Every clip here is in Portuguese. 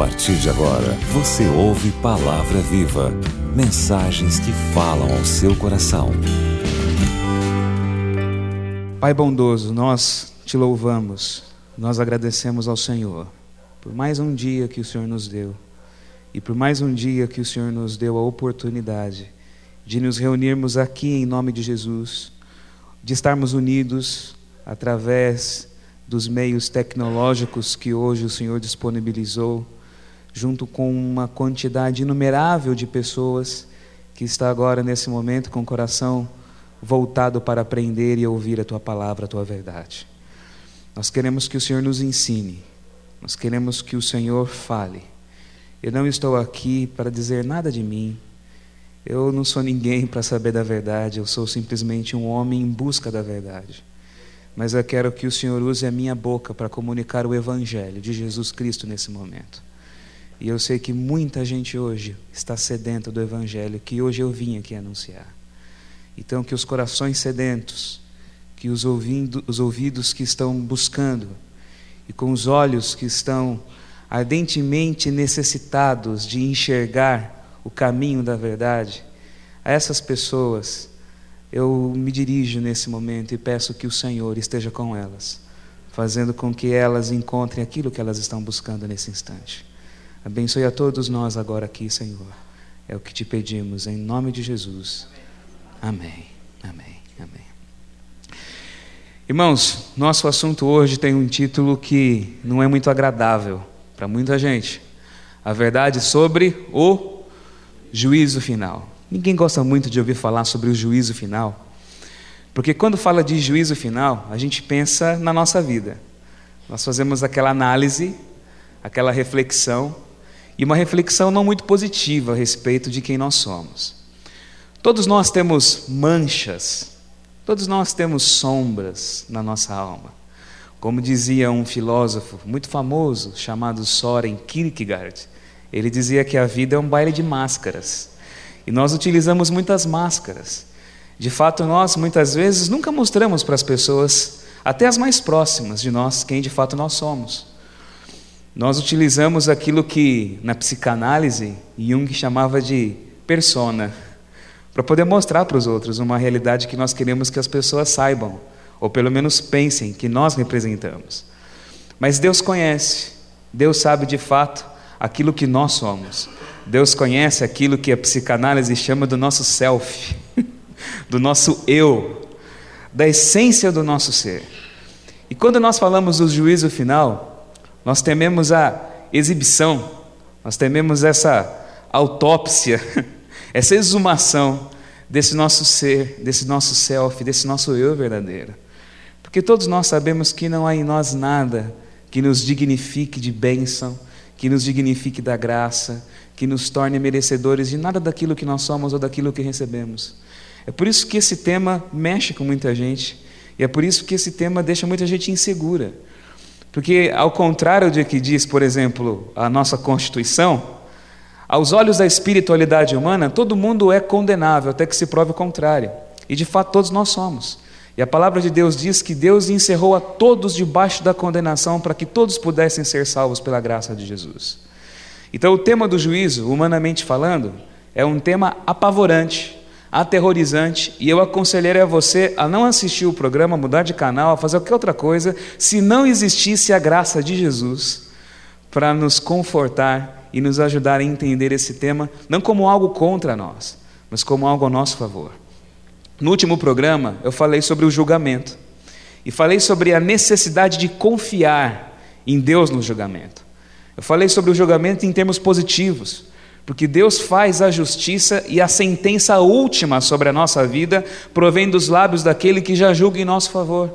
partir de agora, você ouve Palavra Viva mensagens que falam ao seu coração. Pai bondoso, nós te louvamos, nós agradecemos ao Senhor por mais um dia que o Senhor nos deu e por mais um dia que o Senhor nos deu a oportunidade de nos reunirmos aqui em nome de Jesus, de estarmos unidos através dos meios tecnológicos que hoje o Senhor disponibilizou, junto com uma quantidade inumerável de pessoas que está agora nesse momento com o coração voltado para aprender e ouvir a tua palavra, a tua verdade. Nós queremos que o Senhor nos ensine, nós queremos que o Senhor fale. Eu não estou aqui para dizer nada de mim, eu não sou ninguém para saber da verdade, eu sou simplesmente um homem em busca da verdade mas eu quero que o Senhor use a minha boca para comunicar o Evangelho de Jesus Cristo nesse momento. E eu sei que muita gente hoje está sedenta do Evangelho que hoje eu vim aqui anunciar. Então, que os corações sedentos, que os, ouvindo, os ouvidos que estão buscando, e com os olhos que estão ardentemente necessitados de enxergar o caminho da verdade, a essas pessoas eu me dirijo nesse momento e peço que o Senhor esteja com elas, fazendo com que elas encontrem aquilo que elas estão buscando nesse instante. Abençoe a todos nós agora aqui, Senhor. É o que te pedimos, em nome de Jesus. Amém. Amém. Amém. Irmãos, nosso assunto hoje tem um título que não é muito agradável para muita gente. A verdade sobre o juízo final. Ninguém gosta muito de ouvir falar sobre o juízo final, porque quando fala de juízo final, a gente pensa na nossa vida. Nós fazemos aquela análise, aquela reflexão, e uma reflexão não muito positiva a respeito de quem nós somos. Todos nós temos manchas, todos nós temos sombras na nossa alma. Como dizia um filósofo muito famoso chamado Soren Kierkegaard, ele dizia que a vida é um baile de máscaras. E nós utilizamos muitas máscaras. De fato, nós muitas vezes nunca mostramos para as pessoas, até as mais próximas de nós, quem de fato nós somos. Nós utilizamos aquilo que na psicanálise Jung chamava de persona, para poder mostrar para os outros uma realidade que nós queremos que as pessoas saibam, ou pelo menos pensem que nós representamos. Mas Deus conhece, Deus sabe de fato aquilo que nós somos. Deus conhece aquilo que a psicanálise chama do nosso self, do nosso eu, da essência do nosso ser. E quando nós falamos do juízo final, nós tememos a exibição, nós tememos essa autópsia, essa exumação desse nosso ser, desse nosso self, desse nosso eu verdadeiro. Porque todos nós sabemos que não há em nós nada que nos dignifique de bênção, que nos dignifique da graça, que nos torne merecedores de nada daquilo que nós somos ou daquilo que recebemos. É por isso que esse tema mexe com muita gente, e é por isso que esse tema deixa muita gente insegura. Porque, ao contrário de que diz, por exemplo, a nossa Constituição, aos olhos da espiritualidade humana, todo mundo é condenável até que se prove o contrário. E de fato todos nós somos. E a palavra de Deus diz que Deus encerrou a todos debaixo da condenação para que todos pudessem ser salvos pela graça de Jesus. Então, o tema do juízo, humanamente falando, é um tema apavorante, aterrorizante, e eu aconselharia você a não assistir o programa, mudar de canal, a fazer qualquer outra coisa, se não existisse a graça de Jesus para nos confortar e nos ajudar a entender esse tema, não como algo contra nós, mas como algo a nosso favor. No último programa, eu falei sobre o julgamento e falei sobre a necessidade de confiar em Deus no julgamento. Eu falei sobre o julgamento em termos positivos, porque Deus faz a justiça e a sentença última sobre a nossa vida provém dos lábios daquele que já julga em nosso favor.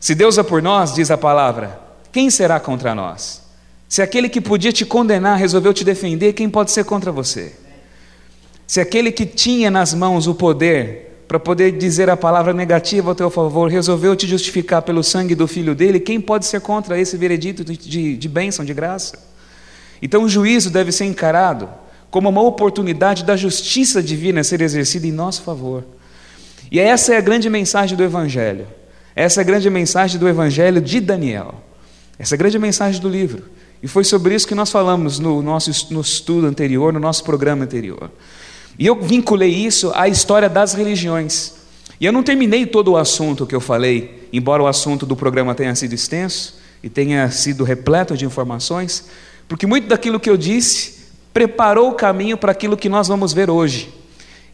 Se Deus é por nós, diz a palavra, quem será contra nós? Se aquele que podia te condenar resolveu te defender, quem pode ser contra você? Se aquele que tinha nas mãos o poder para poder dizer a palavra negativa ao teu favor, resolveu te justificar pelo sangue do filho dele, quem pode ser contra esse veredito de, de, de bênção, de graça? Então o juízo deve ser encarado como uma oportunidade da justiça divina ser exercida em nosso favor. E essa é a grande mensagem do Evangelho. Essa é a grande mensagem do Evangelho de Daniel. Essa é a grande mensagem do livro. E foi sobre isso que nós falamos no nosso no estudo anterior, no nosso programa anterior. E eu vinculei isso à história das religiões. E eu não terminei todo o assunto que eu falei, embora o assunto do programa tenha sido extenso e tenha sido repleto de informações, porque muito daquilo que eu disse preparou o caminho para aquilo que nós vamos ver hoje.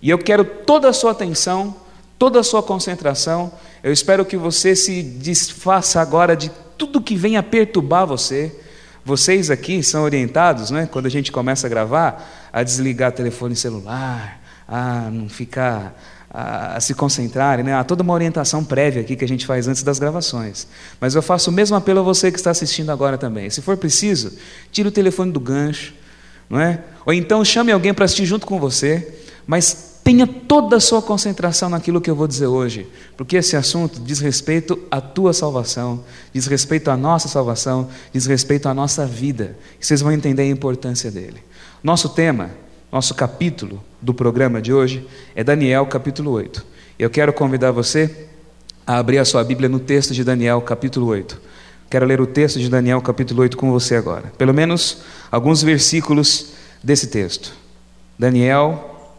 E eu quero toda a sua atenção, toda a sua concentração. Eu espero que você se desfaça agora de tudo que venha perturbar você. Vocês aqui são orientados, né, quando a gente começa a gravar, a desligar telefone celular, a não ficar a, a se concentrarem, né? há toda uma orientação prévia aqui que a gente faz antes das gravações. Mas eu faço o mesmo apelo a você que está assistindo agora também. Se for preciso, tire o telefone do gancho, não é? Ou então chame alguém para assistir junto com você, mas tenha toda a sua concentração naquilo que eu vou dizer hoje, porque esse assunto diz respeito à tua salvação, diz respeito à nossa salvação, diz respeito à nossa vida. E vocês vão entender a importância dele. Nosso tema, nosso capítulo do programa de hoje é Daniel capítulo 8. Eu quero convidar você a abrir a sua Bíblia no texto de Daniel capítulo 8. Quero ler o texto de Daniel capítulo 8 com você agora. Pelo menos alguns versículos desse texto. Daniel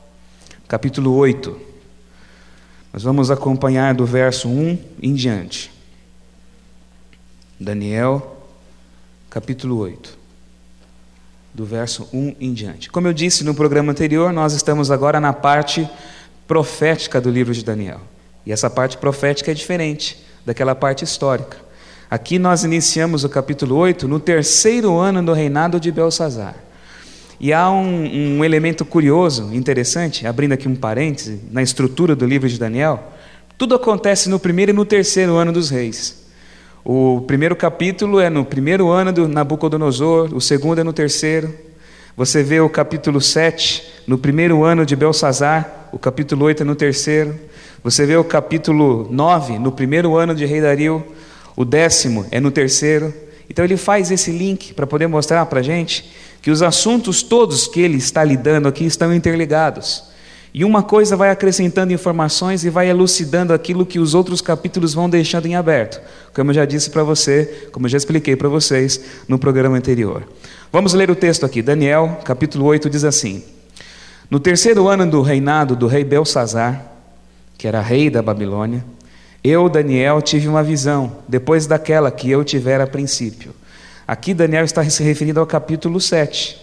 capítulo 8. Nós vamos acompanhar do verso 1 em diante. Daniel capítulo 8. Do verso 1 em diante. Como eu disse no programa anterior, nós estamos agora na parte profética do livro de Daniel. E essa parte profética é diferente daquela parte histórica. Aqui nós iniciamos o capítulo 8 no terceiro ano do reinado de Belsazar. E há um, um, elemento curioso, interessante, abrindo aqui um parêntese, na estrutura do livro de Daniel. Tudo acontece no primeiro e no terceiro ano dos reis. O primeiro capítulo é no primeiro ano do Nabucodonosor, o segundo é no terceiro. Você vê o capítulo 7 no primeiro ano de Belsazar, o capítulo 8 é no terceiro. Você vê o capítulo 9 no primeiro ano de Rei Dario, o décimo é no terceiro. Então ele faz esse link para poder mostrar para a gente que os assuntos todos que ele está lidando aqui estão interligados. E uma coisa vai acrescentando informações e vai elucidando aquilo que os outros capítulos vão deixando em aberto, como eu já disse para você, como eu já expliquei para vocês no programa anterior. Vamos ler o texto aqui. Daniel, capítulo 8, diz assim: No terceiro ano do reinado do rei Belsazar, que era rei da Babilônia, eu, Daniel, tive uma visão, depois daquela que eu tivera a princípio. Aqui Daniel está se referindo ao capítulo 7,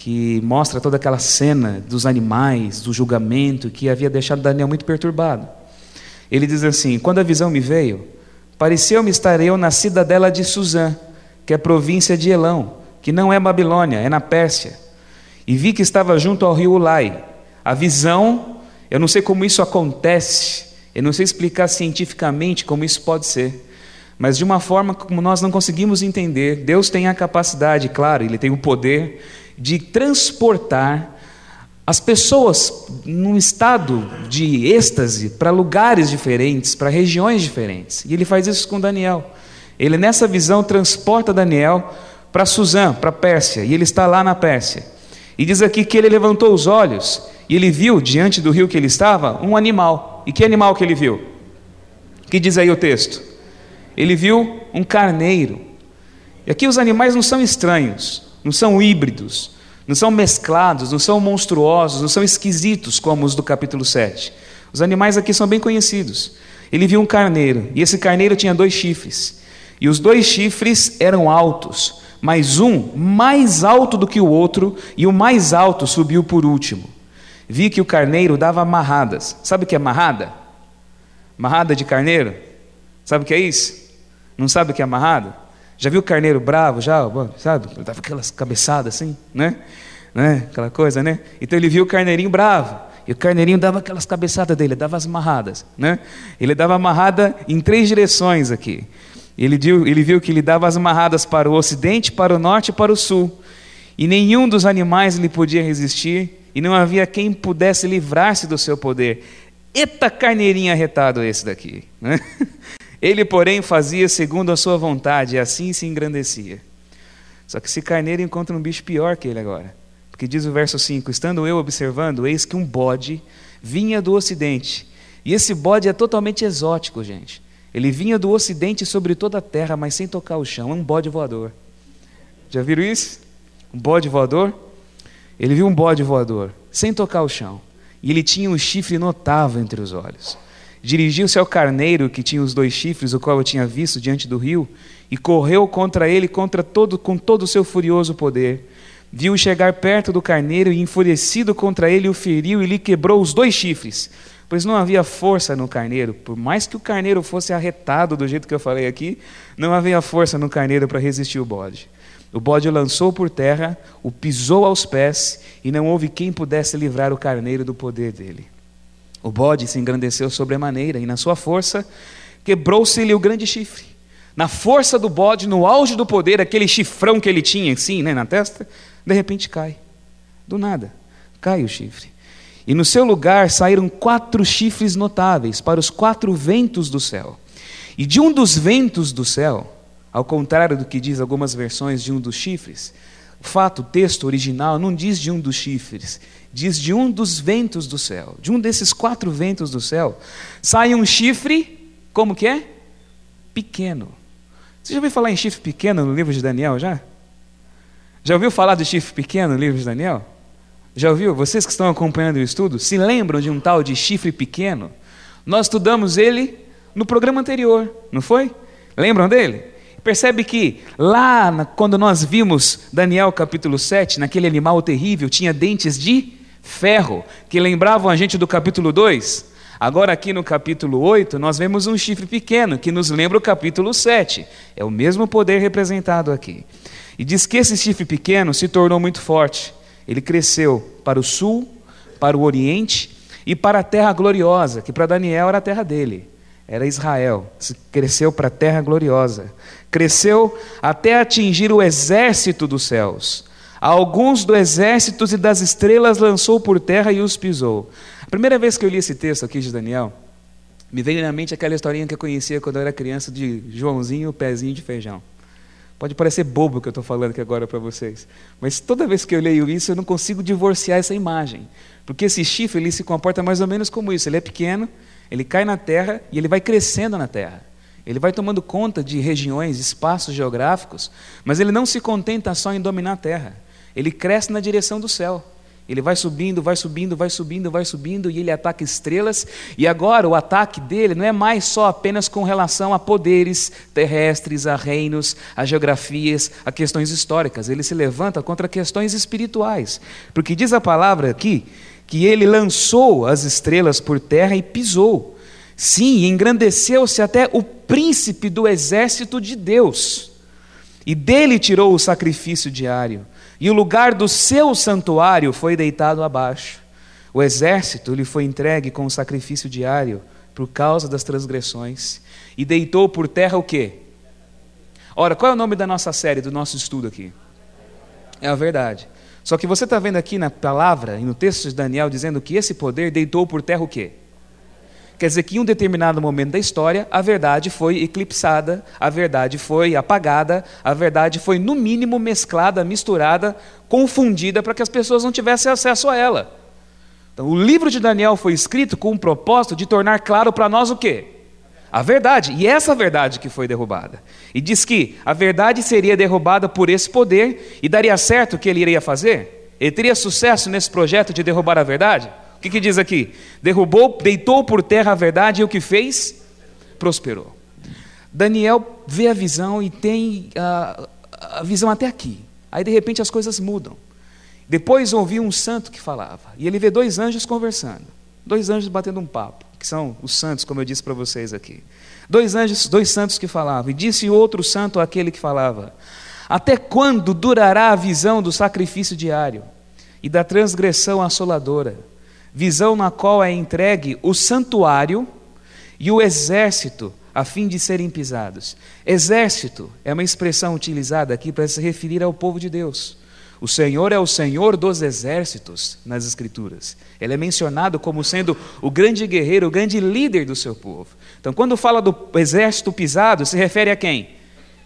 que mostra toda aquela cena dos animais, do julgamento, que havia deixado Daniel muito perturbado. Ele diz assim: Quando a visão me veio, pareceu-me estar eu na cidadela de Suzã, que é província de Elão, que não é Babilônia, é na Pérsia. E vi que estava junto ao rio Ulai. A visão, eu não sei como isso acontece, eu não sei explicar cientificamente como isso pode ser, mas de uma forma como nós não conseguimos entender, Deus tem a capacidade, claro, Ele tem o poder de transportar as pessoas num estado de êxtase para lugares diferentes, para regiões diferentes. E Ele faz isso com Daniel. Ele, nessa visão, transporta Daniel para Suzã, para Pérsia, e ele está lá na Pérsia. E diz aqui que ele levantou os olhos e ele viu, diante do rio que ele estava, um animal. E que animal que ele viu? que diz aí o texto? Ele viu um carneiro. E aqui os animais não são estranhos, não são híbridos, não são mesclados, não são monstruosos, não são esquisitos como os do capítulo 7. Os animais aqui são bem conhecidos. Ele viu um carneiro, e esse carneiro tinha dois chifres. E os dois chifres eram altos, mas um mais alto do que o outro, e o mais alto subiu por último vi que o carneiro dava amarradas. Sabe o que é amarrada? Amarrada de carneiro? Sabe o que é isso? Não sabe o que é amarrada? Já viu o carneiro bravo, já, sabe? Ele dava aquelas cabeçadas assim, né? né? Aquela coisa, né? Então ele viu o carneirinho bravo. E o carneirinho dava aquelas cabeçadas dele, dava as amarradas, né? Ele dava amarrada em três direções aqui. Ele viu, ele viu que ele dava as amarradas para o ocidente, para o norte e para o sul. E nenhum dos animais lhe podia resistir, e não havia quem pudesse livrar-se do seu poder. Eita carneirinho arretado esse daqui. Né? Ele, porém, fazia segundo a sua vontade, e assim se engrandecia. Só que esse carneiro encontra um bicho pior que ele agora. Porque diz o verso 5: Estando eu observando, eis que um bode vinha do ocidente. E esse bode é totalmente exótico, gente. Ele vinha do ocidente sobre toda a terra, mas sem tocar o chão. É um bode voador. Já viram isso? Um bode voador? Ele viu um bode voador, sem tocar o chão. E ele tinha um chifre notável entre os olhos. Dirigiu-se ao carneiro que tinha os dois chifres, o qual eu tinha visto diante do rio, e correu contra ele contra todo, com todo o seu furioso poder. Viu chegar perto do carneiro e, enfurecido contra ele, o feriu e lhe quebrou os dois chifres, pois não havia força no carneiro. Por mais que o carneiro fosse arretado do jeito que eu falei aqui, não havia força no carneiro para resistir o bode. O bode o lançou por terra, o pisou aos pés, e não houve quem pudesse livrar o carneiro do poder dele. O bode se engrandeceu sobremaneira, e na sua força quebrou-se-lhe o grande chifre. Na força do bode, no auge do poder, aquele chifrão que ele tinha, assim, né, na testa, de repente cai. Do nada, cai o chifre. E no seu lugar saíram quatro chifres notáveis para os quatro ventos do céu. E de um dos ventos do céu, ao contrário do que diz algumas versões de um dos chifres, o fato, o texto original não diz de um dos chifres, diz de um dos ventos do céu. De um desses quatro ventos do céu, sai um chifre, como que é? Pequeno. Você já ouviu falar em chifre pequeno no livro de Daniel já? Já ouviu falar de chifre pequeno no livro de Daniel? Já ouviu? Vocês que estão acompanhando o estudo, se lembram de um tal de chifre pequeno? Nós estudamos ele no programa anterior, não foi? Lembram dele? Percebe que lá, quando nós vimos Daniel capítulo 7, naquele animal terrível, tinha dentes de ferro, que lembravam a gente do capítulo 2. Agora, aqui no capítulo 8, nós vemos um chifre pequeno, que nos lembra o capítulo 7. É o mesmo poder representado aqui. E diz que esse chifre pequeno se tornou muito forte. Ele cresceu para o sul, para o oriente e para a terra gloriosa, que para Daniel era a terra dele era Israel. Cresceu para a terra gloriosa. Cresceu até atingir o exército dos céus. Alguns do exército e das estrelas lançou por terra e os pisou. A primeira vez que eu li esse texto aqui de Daniel, me veio na mente aquela historinha que eu conhecia quando eu era criança de Joãozinho, pezinho de feijão. Pode parecer bobo o que eu estou falando aqui agora para vocês, mas toda vez que eu leio isso eu não consigo divorciar essa imagem, porque esse chifre ele se comporta mais ou menos como isso. Ele é pequeno, ele cai na terra e ele vai crescendo na terra. Ele vai tomando conta de regiões, espaços geográficos, mas ele não se contenta só em dominar a terra. Ele cresce na direção do céu. Ele vai subindo, vai subindo, vai subindo, vai subindo e ele ataca estrelas. E agora o ataque dele não é mais só apenas com relação a poderes terrestres, a reinos, a geografias, a questões históricas. Ele se levanta contra questões espirituais. Porque diz a palavra aqui que ele lançou as estrelas por terra e pisou. Sim, engrandeceu-se até o príncipe do exército de Deus. E dele tirou o sacrifício diário, e o lugar do seu santuário foi deitado abaixo. O exército lhe foi entregue com sacrifício diário por causa das transgressões, e deitou por terra o quê? Ora, qual é o nome da nossa série, do nosso estudo aqui? É a verdade. Só que você está vendo aqui na palavra e no texto de Daniel dizendo que esse poder deitou por terra o quê? Quer dizer que em um determinado momento da história, a verdade foi eclipsada, a verdade foi apagada, a verdade foi, no mínimo, mesclada, misturada, confundida, para que as pessoas não tivessem acesso a ela. Então, o livro de Daniel foi escrito com o propósito de tornar claro para nós o quê? A verdade, e essa verdade que foi derrubada. E diz que a verdade seria derrubada por esse poder e daria certo o que ele iria fazer? Ele teria sucesso nesse projeto de derrubar a verdade? O que, que diz aqui? Derrubou, deitou por terra a verdade e o que fez? Prosperou. Daniel vê a visão e tem a, a visão até aqui. Aí de repente as coisas mudam. Depois ouviu um santo que falava. E ele vê dois anjos conversando. Dois anjos batendo um papo que são os santos, como eu disse para vocês aqui. Dois anjos, dois santos que falavam, e disse outro santo àquele que falava: Até quando durará a visão do sacrifício diário e da transgressão assoladora? Visão na qual é entregue o santuário e o exército a fim de serem pisados. Exército é uma expressão utilizada aqui para se referir ao povo de Deus. O Senhor é o Senhor dos exércitos nas Escrituras. Ele é mencionado como sendo o grande guerreiro, o grande líder do seu povo. Então, quando fala do exército pisado, se refere a quem?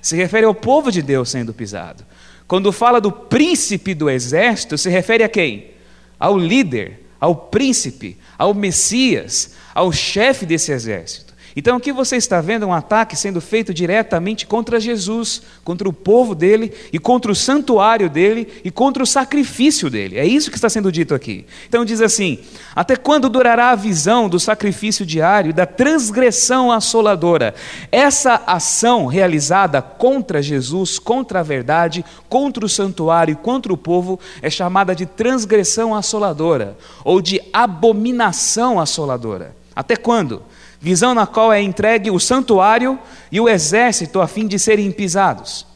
Se refere ao povo de Deus sendo pisado. Quando fala do príncipe do exército, se refere a quem? Ao líder, ao príncipe, ao Messias, ao chefe desse exército. Então aqui você está vendo um ataque sendo feito diretamente contra Jesus, contra o povo dele e contra o santuário dele e contra o sacrifício dele. É isso que está sendo dito aqui. Então diz assim: Até quando durará a visão do sacrifício diário e da transgressão assoladora? Essa ação realizada contra Jesus, contra a verdade, contra o santuário contra o povo é chamada de transgressão assoladora ou de abominação assoladora. Até quando? Visão na qual é entregue o santuário e o exército a fim de serem pisados.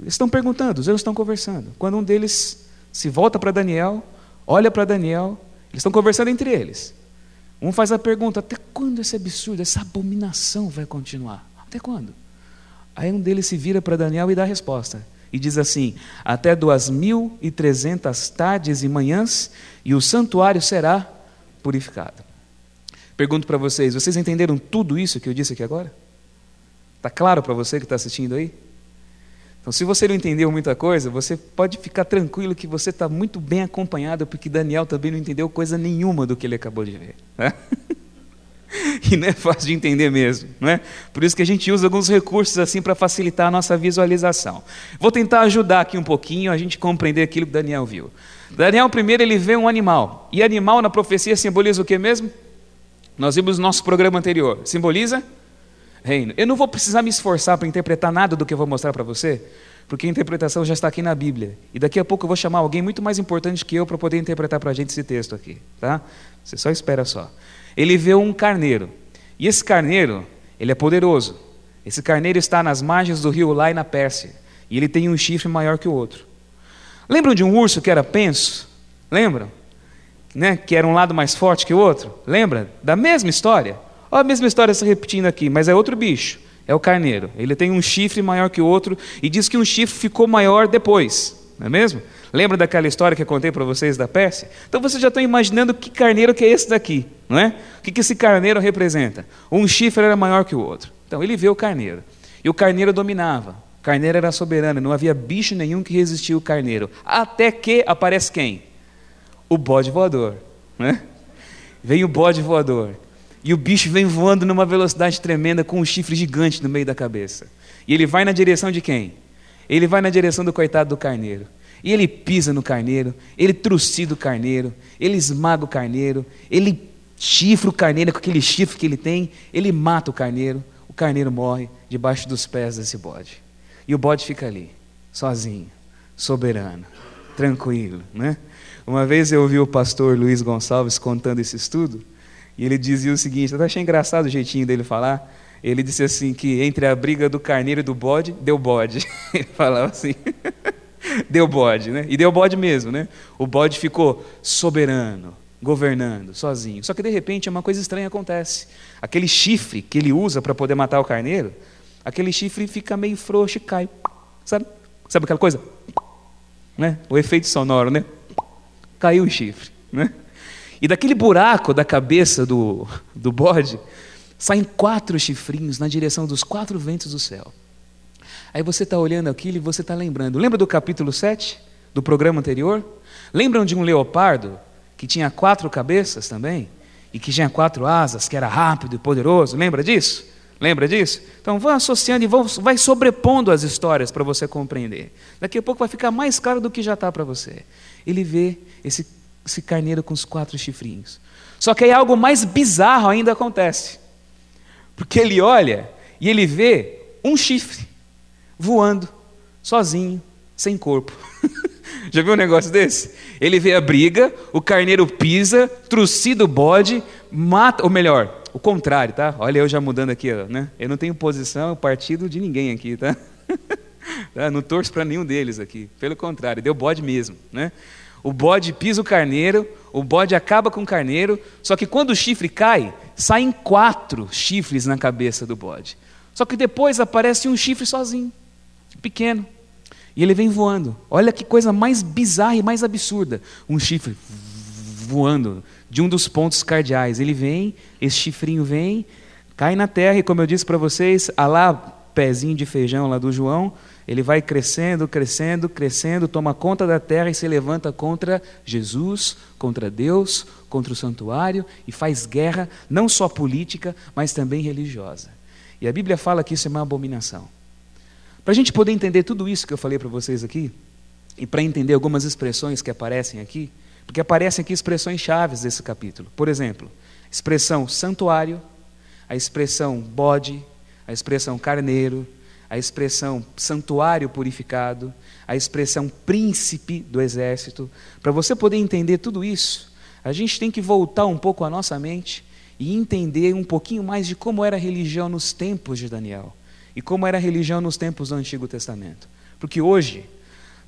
Eles estão perguntando, os anjos estão conversando. Quando um deles se volta para Daniel, olha para Daniel, eles estão conversando entre eles. Um faz a pergunta: até quando esse absurdo, essa abominação vai continuar? Até quando? Aí um deles se vira para Daniel e dá a resposta. E diz assim: Até duas mil e trezentas tardes e manhãs, e o santuário será purificado. Pergunto para vocês: vocês entenderam tudo isso que eu disse aqui agora? Está claro para você que está assistindo aí? Então, se você não entendeu muita coisa, você pode ficar tranquilo que você está muito bem acompanhado, porque Daniel também não entendeu coisa nenhuma do que ele acabou de ver. Né? E não é fácil de entender mesmo, não é? Por isso que a gente usa alguns recursos assim para facilitar a nossa visualização. Vou tentar ajudar aqui um pouquinho a gente compreender aquilo que Daniel viu. Daniel primeiro ele vê um animal. E animal na profecia simboliza o que mesmo? Nós vimos no nosso programa anterior. Simboliza reino. Eu não vou precisar me esforçar para interpretar nada do que eu vou mostrar para você, porque a interpretação já está aqui na Bíblia. E daqui a pouco eu vou chamar alguém muito mais importante que eu para poder interpretar para a gente esse texto aqui. Tá? Você só espera só. Ele vê um carneiro. E esse carneiro, ele é poderoso. Esse carneiro está nas margens do rio Lai, na Pérsia. E ele tem um chifre maior que o outro. Lembram de um urso que era penso? Lembram? Né, que era um lado mais forte que o outro? Lembra? Da mesma história. Olha a mesma história se repetindo aqui, mas é outro bicho. É o carneiro. Ele tem um chifre maior que o outro e diz que um chifre ficou maior depois. Não é mesmo? Lembra daquela história que eu contei para vocês da Pérsia? Então vocês já estão imaginando que carneiro que é esse daqui, não é? O que, que esse carneiro representa? Um chifre era maior que o outro. Então ele vê o carneiro. E o carneiro dominava. O carneiro era soberano, não havia bicho nenhum que resistia ao carneiro. Até que aparece quem? O bode voador. Né? Vem o bode voador. E o bicho vem voando numa velocidade tremenda com um chifre gigante no meio da cabeça. E ele vai na direção de quem? Ele vai na direção do coitado do carneiro. E ele pisa no carneiro, ele trucida o carneiro, ele esmaga o carneiro, ele chifra o carneiro com aquele chifre que ele tem, ele mata o carneiro, o carneiro morre debaixo dos pés desse bode. E o bode fica ali, sozinho, soberano, tranquilo, né? Uma vez eu ouvi o pastor Luiz Gonçalves contando esse estudo, e ele dizia o seguinte: eu achei engraçado o jeitinho dele falar. Ele disse assim: que entre a briga do carneiro e do bode, deu bode. Ele falava assim: deu bode, né? E deu bode mesmo, né? O bode ficou soberano, governando, sozinho. Só que de repente uma coisa estranha acontece. Aquele chifre que ele usa para poder matar o carneiro, aquele chifre fica meio frouxo e cai. Sabe? Sabe aquela coisa? Né? O efeito sonoro, né? Caiu o chifre. Né? E daquele buraco da cabeça do, do bode, saem quatro chifrinhos na direção dos quatro ventos do céu. Aí você está olhando aquilo e você está lembrando. Lembra do capítulo 7 do programa anterior? Lembram de um leopardo que tinha quatro cabeças também? E que tinha quatro asas, que era rápido e poderoso? Lembra disso? Lembra disso? Então vão associando e vão, vai sobrepondo as histórias para você compreender. Daqui a pouco vai ficar mais claro do que já está para você. Ele vê esse, esse carneiro com os quatro chifrinhos. Só que aí algo mais bizarro ainda acontece. Porque ele olha e ele vê um chifre voando, sozinho, sem corpo. Já viu um negócio desse? Ele vê a briga, o carneiro pisa, trucida o bode, mata, ou melhor, o contrário, tá? Olha eu já mudando aqui, né? Eu não tenho posição, partido de ninguém aqui, tá? tá? Não torço para nenhum deles aqui. Pelo contrário, deu bode mesmo, né? O bode pisa o carneiro, o bode acaba com o carneiro, só que quando o chifre cai, saem quatro chifres na cabeça do bode. Só que depois aparece um chifre sozinho, pequeno. E ele vem voando. Olha que coisa mais bizarra e mais absurda. Um chifre voando de um dos pontos cardeais. Ele vem, esse chifrinho vem, cai na terra e, como eu disse para vocês, a lá pezinho de feijão lá do João, ele vai crescendo, crescendo, crescendo, toma conta da terra e se levanta contra Jesus, contra Deus, contra o santuário e faz guerra, não só política, mas também religiosa. E a Bíblia fala que isso é uma abominação. Para a gente poder entender tudo isso que eu falei para vocês aqui, e para entender algumas expressões que aparecem aqui, porque aparecem aqui expressões chaves desse capítulo. Por exemplo, expressão santuário, a expressão bode, a expressão carneiro, a expressão santuário purificado, a expressão príncipe do exército. Para você poder entender tudo isso, a gente tem que voltar um pouco a nossa mente e entender um pouquinho mais de como era a religião nos tempos de Daniel e como era a religião nos tempos do Antigo Testamento. Porque hoje,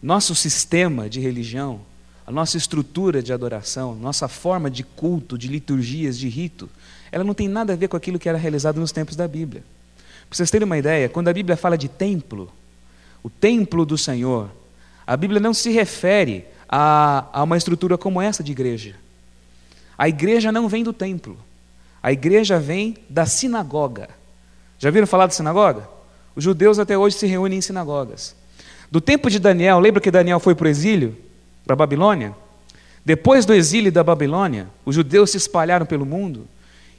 nosso sistema de religião, a nossa estrutura de adoração, nossa forma de culto, de liturgias, de rito, ela não tem nada a ver com aquilo que era realizado nos tempos da Bíblia. Para vocês terem uma ideia, quando a Bíblia fala de templo, o templo do Senhor, a Bíblia não se refere a, a uma estrutura como essa de igreja. A igreja não vem do templo, a igreja vem da sinagoga. Já viram falar de sinagoga? Os judeus até hoje se reúnem em sinagogas. Do tempo de Daniel, lembra que Daniel foi para o exílio, para a Babilônia? Depois do exílio da Babilônia, os judeus se espalharam pelo mundo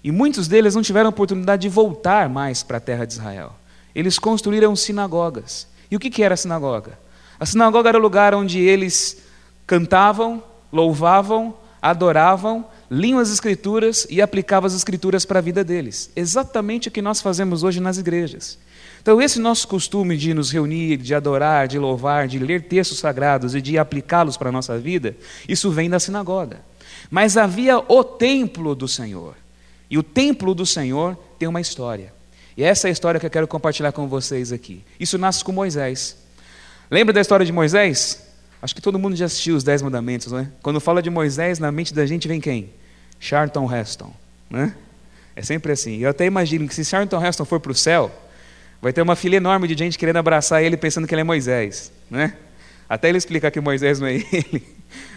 e muitos deles não tiveram oportunidade de voltar mais para a terra de Israel. Eles construíram sinagogas. E o que, que era a sinagoga? A sinagoga era o lugar onde eles cantavam, louvavam, adoravam, liam as escrituras e aplicavam as escrituras para a vida deles. Exatamente o que nós fazemos hoje nas igrejas. Então, esse nosso costume de nos reunir, de adorar, de louvar, de ler textos sagrados e de aplicá-los para a nossa vida, isso vem da sinagoga. Mas havia o templo do Senhor. E o templo do Senhor tem uma história. E essa é a história que eu quero compartilhar com vocês aqui. Isso nasce com Moisés. Lembra da história de Moisés? Acho que todo mundo já assistiu os Dez Mandamentos, não é? Quando fala de Moisés, na mente da gente vem quem? Charlton Heston, né? É sempre assim. Eu até imagino que se Charlton Heston for para o céu, vai ter uma fila enorme de gente querendo abraçar ele pensando que ele é Moisés, né? Até ele explicar que Moisés não é ele,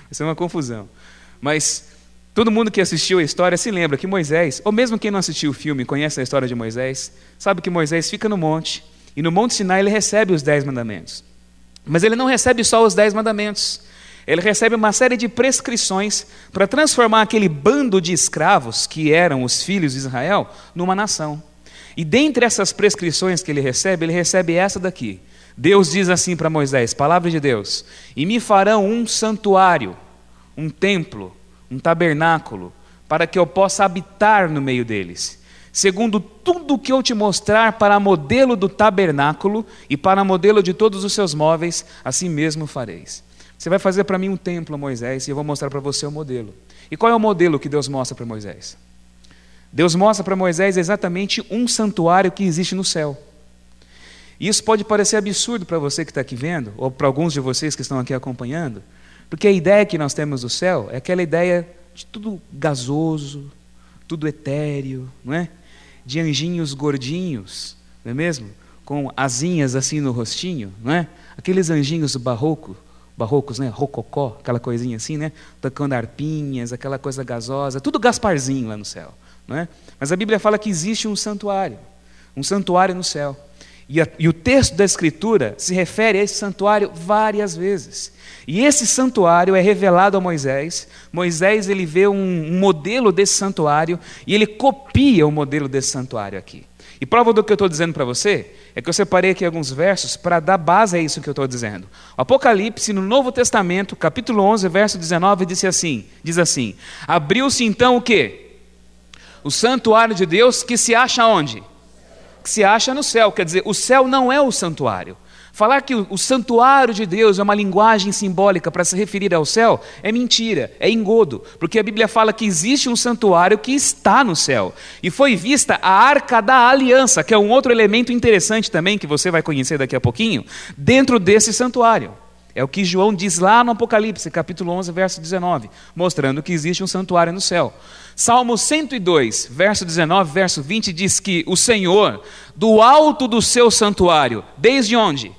vai ser uma confusão. Mas Todo mundo que assistiu a história se lembra que Moisés, ou mesmo quem não assistiu o filme, conhece a história de Moisés, sabe que Moisés fica no monte, e no Monte Sinai ele recebe os dez mandamentos. Mas ele não recebe só os dez mandamentos, ele recebe uma série de prescrições para transformar aquele bando de escravos, que eram os filhos de Israel, numa nação. E dentre essas prescrições que ele recebe, ele recebe essa daqui. Deus diz assim para Moisés, palavra de Deus: E me farão um santuário, um templo, um tabernáculo, para que eu possa habitar no meio deles. Segundo tudo que eu te mostrar para modelo do tabernáculo e para modelo de todos os seus móveis, assim mesmo fareis. Você vai fazer para mim um templo, Moisés, e eu vou mostrar para você o modelo. E qual é o modelo que Deus mostra para Moisés? Deus mostra para Moisés exatamente um santuário que existe no céu. E isso pode parecer absurdo para você que está aqui vendo, ou para alguns de vocês que estão aqui acompanhando, porque a ideia que nós temos do céu é aquela ideia de tudo gasoso, tudo etéreo, não é? De anjinhos gordinhos, não é mesmo? Com asinhas assim no rostinho, não é? Aqueles anjinhos barroco, barrocos, né? Rococó, aquela coisinha assim, né? Tocando arpinhas, aquela coisa gasosa, tudo Gasparzinho lá no céu, não é? Mas a Bíblia fala que existe um santuário, um santuário no céu. E, a, e, o texto da Escritura se refere a esse santuário várias vezes. E esse santuário é revelado a Moisés. Moisés ele vê um, um modelo desse santuário e ele copia o modelo desse santuário aqui. E prova do que eu estou dizendo para você é que eu separei aqui alguns versos para dar base a isso que eu estou dizendo. Apocalipse, no Novo Testamento, capítulo 11, verso 19, diz assim, diz assim, Abriu-se então o quê? O santuário de Deus que se acha onde? Que se acha no céu. Quer dizer, o céu não é o santuário. Falar que o santuário de Deus é uma linguagem simbólica para se referir ao céu é mentira, é engodo, porque a Bíblia fala que existe um santuário que está no céu. E foi vista a arca da aliança, que é um outro elemento interessante também, que você vai conhecer daqui a pouquinho, dentro desse santuário. É o que João diz lá no Apocalipse, capítulo 11, verso 19, mostrando que existe um santuário no céu. Salmo 102, verso 19, verso 20 diz que o Senhor, do alto do seu santuário, desde onde?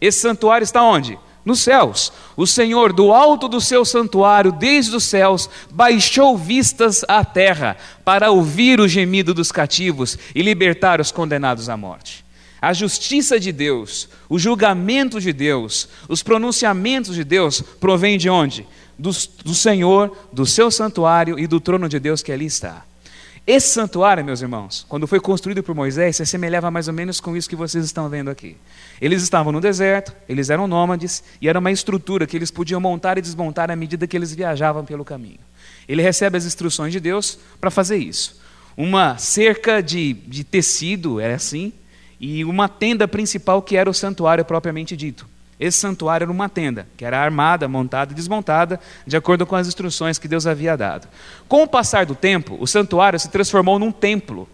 Esse santuário está onde? Nos céus. O Senhor, do alto do seu santuário, desde os céus, baixou vistas à terra para ouvir o gemido dos cativos e libertar os condenados à morte. A justiça de Deus, o julgamento de Deus, os pronunciamentos de Deus provém de onde? Do, do Senhor, do seu santuário e do trono de Deus que ali está. Esse santuário, meus irmãos, quando foi construído por Moisés, se assemelhava mais ou menos com isso que vocês estão vendo aqui. Eles estavam no deserto, eles eram nômades, e era uma estrutura que eles podiam montar e desmontar à medida que eles viajavam pelo caminho. Ele recebe as instruções de Deus para fazer isso. Uma cerca de, de tecido, era assim, e uma tenda principal que era o santuário propriamente dito. Esse santuário era uma tenda, que era armada, montada e desmontada, de acordo com as instruções que Deus havia dado. Com o passar do tempo, o santuário se transformou num templo.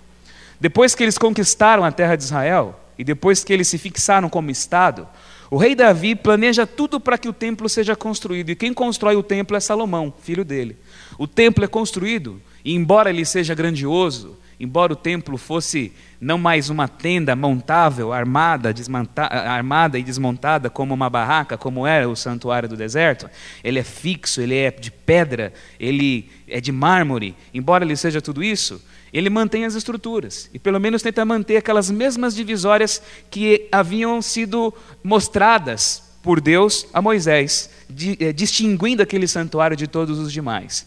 Depois que eles conquistaram a terra de Israel, e depois que eles se fixaram como Estado, o rei Davi planeja tudo para que o templo seja construído. E quem constrói o templo é Salomão, filho dele. O templo é construído, e embora ele seja grandioso, embora o templo fosse não mais uma tenda montável, armada, armada e desmontada como uma barraca, como era o santuário do deserto, ele é fixo, ele é de pedra, ele é de mármore. Embora ele seja tudo isso, ele mantém as estruturas e pelo menos tenta manter aquelas mesmas divisórias que haviam sido mostradas por Deus a Moisés, eh, distinguindo aquele santuário de todos os demais.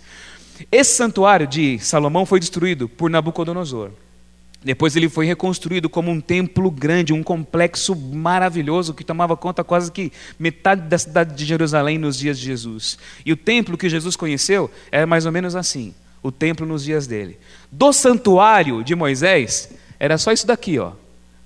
Esse santuário de Salomão foi destruído por Nabucodonosor. Depois ele foi reconstruído como um templo grande, um complexo maravilhoso que tomava conta quase que metade da cidade de Jerusalém nos dias de Jesus. E o templo que Jesus conheceu era mais ou menos assim, o templo nos dias dele. Do santuário de Moisés era só isso daqui, ó.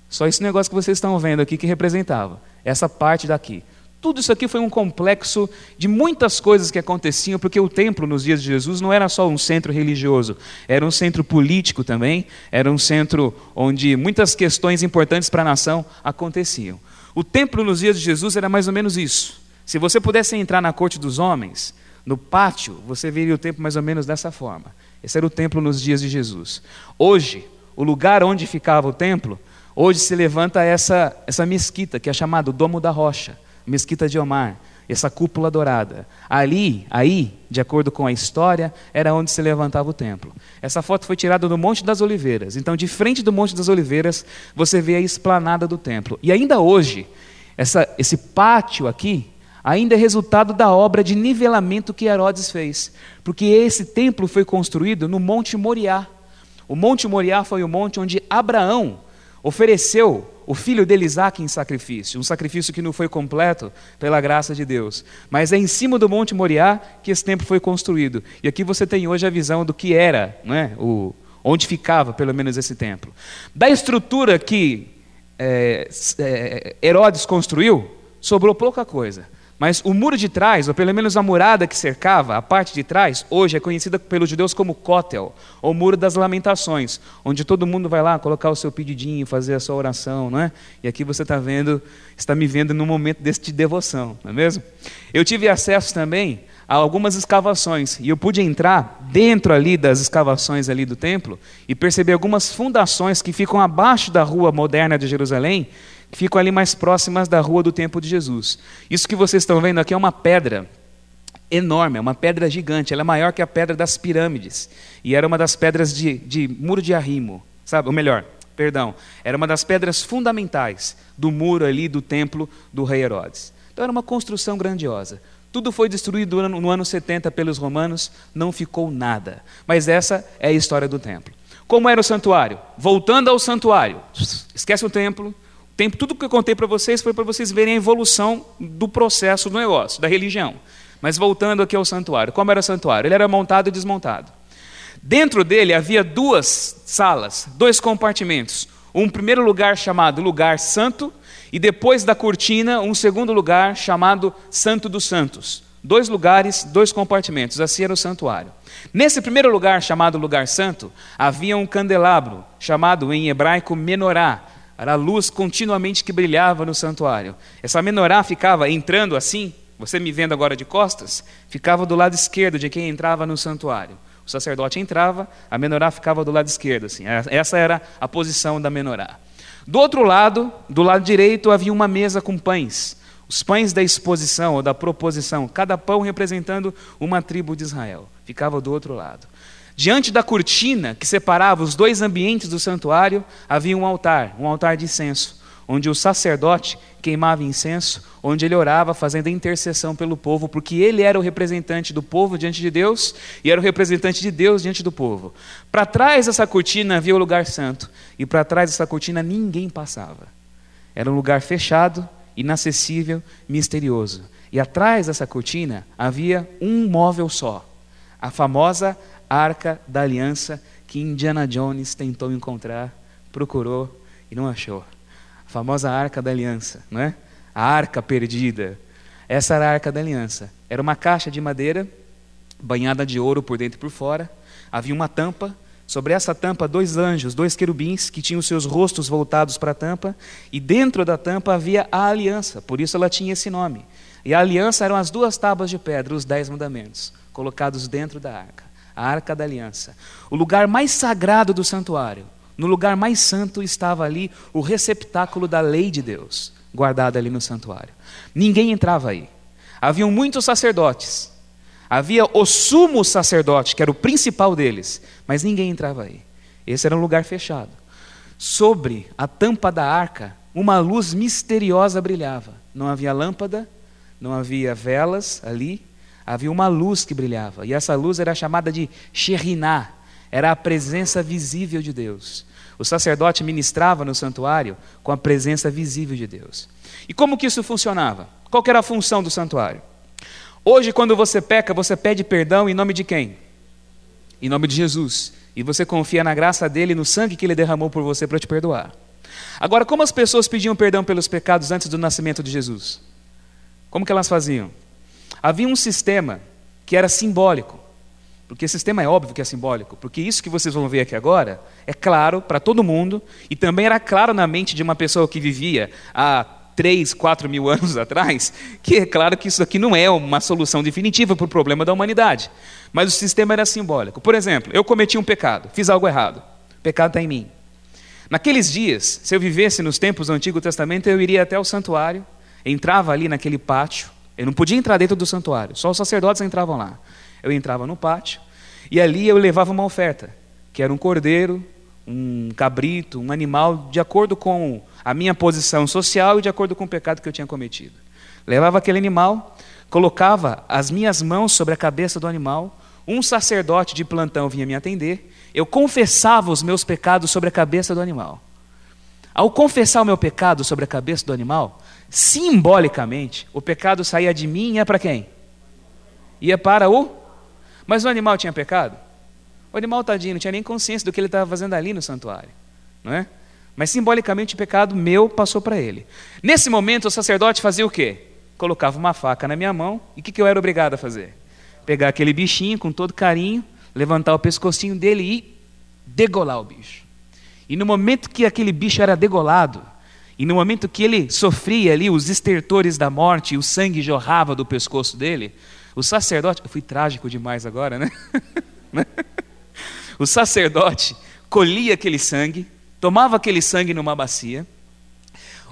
Só esse negócio que vocês estão vendo aqui que representava essa parte daqui. Tudo isso aqui foi um complexo de muitas coisas que aconteciam, porque o templo nos dias de Jesus não era só um centro religioso, era um centro político também, era um centro onde muitas questões importantes para a nação aconteciam. O templo nos dias de Jesus era mais ou menos isso. Se você pudesse entrar na corte dos homens, no pátio, você veria o templo mais ou menos dessa forma. Esse era o templo nos dias de Jesus. Hoje, o lugar onde ficava o templo, hoje se levanta essa, essa mesquita, que é chamada Domo da Rocha Mesquita de Omar, essa cúpula dourada. Ali, aí, de acordo com a história, era onde se levantava o templo. Essa foto foi tirada do Monte das Oliveiras. Então, de frente do Monte das Oliveiras, você vê a esplanada do templo. E ainda hoje, essa, esse pátio aqui ainda é resultado da obra de nivelamento que Herodes fez. Porque esse templo foi construído no Monte Moriá. O Monte Moriá foi o monte onde Abraão ofereceu o filho dele Isaac em sacrifício, um sacrifício que não foi completo pela graça de Deus. Mas é em cima do Monte Moriá que esse templo foi construído. E aqui você tem hoje a visão do que era, não é? o, onde ficava pelo menos esse templo. Da estrutura que é, é, Herodes construiu, sobrou pouca coisa. Mas o muro de trás, ou pelo menos a murada que cercava, a parte de trás, hoje é conhecida pelos judeus como Kotel, ou Muro das Lamentações, onde todo mundo vai lá colocar o seu pedidinho, fazer a sua oração, não é? E aqui você está vendo, está me vendo num momento desse de devoção, não é mesmo? Eu tive acesso também a algumas escavações e eu pude entrar dentro ali das escavações ali do templo e perceber algumas fundações que ficam abaixo da rua moderna de Jerusalém que ficam ali mais próximas da rua do Templo de Jesus. Isso que vocês estão vendo aqui é uma pedra enorme, é uma pedra gigante, ela é maior que a pedra das pirâmides. E era uma das pedras de, de muro de arrimo, sabe? Ou melhor, perdão, era uma das pedras fundamentais do muro ali do templo do rei Herodes. Então era uma construção grandiosa. Tudo foi destruído no ano 70 pelos romanos, não ficou nada. Mas essa é a história do templo. Como era o santuário? Voltando ao santuário, esquece o templo, tempo, tudo que eu contei para vocês foi para vocês verem a evolução do processo do negócio, da religião. Mas voltando aqui ao santuário, como era o santuário? Ele era montado e desmontado. Dentro dele havia duas salas, dois compartimentos. Um primeiro lugar chamado Lugar Santo, e depois da cortina, um segundo lugar chamado Santo dos Santos. Dois lugares, dois compartimentos, assim era o santuário. Nesse primeiro lugar, chamado Lugar Santo, havia um candelabro, chamado em hebraico menorá, era a luz continuamente que brilhava no santuário. Essa menorá ficava entrando assim, você me vendo agora de costas, ficava do lado esquerdo de quem entrava no santuário. O sacerdote entrava, a menorá ficava do lado esquerdo, assim. Essa era a posição da menorá. Do outro lado, do lado direito, havia uma mesa com pães. Os pães da exposição ou da proposição, cada pão representando uma tribo de Israel. Ficava do outro lado. Diante da cortina que separava os dois ambientes do santuário, havia um altar, um altar de incenso, onde o sacerdote queimava incenso, onde ele orava fazendo intercessão pelo povo, porque ele era o representante do povo diante de Deus e era o representante de Deus diante do povo. Para trás dessa cortina havia o lugar santo, e para trás dessa cortina ninguém passava. Era um lugar fechado, inacessível, misterioso. E atrás dessa cortina havia um móvel só, a famosa Arca da Aliança que Indiana Jones tentou encontrar, procurou e não achou. A famosa Arca da Aliança, não é? A Arca perdida. Essa era a Arca da Aliança. Era uma caixa de madeira banhada de ouro por dentro e por fora. Havia uma tampa. Sobre essa tampa, dois anjos, dois querubins, que tinham seus rostos voltados para a tampa, e dentro da tampa havia a aliança, por isso ela tinha esse nome. E a aliança eram as duas tábuas de pedra, os dez mandamentos, colocados dentro da arca, a arca da aliança. O lugar mais sagrado do santuário, no lugar mais santo estava ali o receptáculo da lei de Deus, guardado ali no santuário. Ninguém entrava aí. Haviam muitos sacerdotes. Havia o sumo sacerdote, que era o principal deles, mas ninguém entrava aí. Esse era um lugar fechado. Sobre a tampa da arca, uma luz misteriosa brilhava. Não havia lâmpada, não havia velas ali, havia uma luz que brilhava. E essa luz era chamada de Sheriná, era a presença visível de Deus. O sacerdote ministrava no santuário com a presença visível de Deus. E como que isso funcionava? Qual era a função do santuário? Hoje, quando você peca, você pede perdão em nome de quem? Em nome de Jesus. E você confia na graça dele, no sangue que ele derramou por você para te perdoar. Agora, como as pessoas pediam perdão pelos pecados antes do nascimento de Jesus? Como que elas faziam? Havia um sistema que era simbólico. Porque esse sistema é óbvio que é simbólico, porque isso que vocês vão ver aqui agora é claro para todo mundo e também era claro na mente de uma pessoa que vivia há 3, 4 mil anos atrás, que é claro que isso aqui não é uma solução definitiva para o problema da humanidade. Mas o sistema era simbólico. Por exemplo, eu cometi um pecado, fiz algo errado. O pecado está em mim. Naqueles dias, se eu vivesse nos tempos do Antigo Testamento, eu iria até o santuário, entrava ali naquele pátio, eu não podia entrar dentro do santuário, só os sacerdotes entravam lá. Eu entrava no pátio e ali eu levava uma oferta, que era um cordeiro, um cabrito, um animal, de acordo com a minha posição social e de acordo com o pecado que eu tinha cometido. Levava aquele animal, colocava as minhas mãos sobre a cabeça do animal, um sacerdote de plantão vinha me atender, eu confessava os meus pecados sobre a cabeça do animal. Ao confessar o meu pecado sobre a cabeça do animal, simbolicamente, o pecado saía de mim e ia para quem? Ia para o. Mas o animal tinha pecado? O animal tadinho não tinha nem consciência do que ele estava fazendo ali no santuário, não é? Mas simbolicamente o pecado meu passou para ele. Nesse momento o sacerdote fazia o quê? Colocava uma faca na minha mão e o que, que eu era obrigado a fazer? Pegar aquele bichinho com todo carinho, levantar o pescocinho dele e degolar o bicho. E no momento que aquele bicho era degolado, e no momento que ele sofria ali os estertores da morte e o sangue jorrava do pescoço dele, o sacerdote, eu fui trágico demais agora, né? o sacerdote colhia aquele sangue, tomava aquele sangue numa bacia,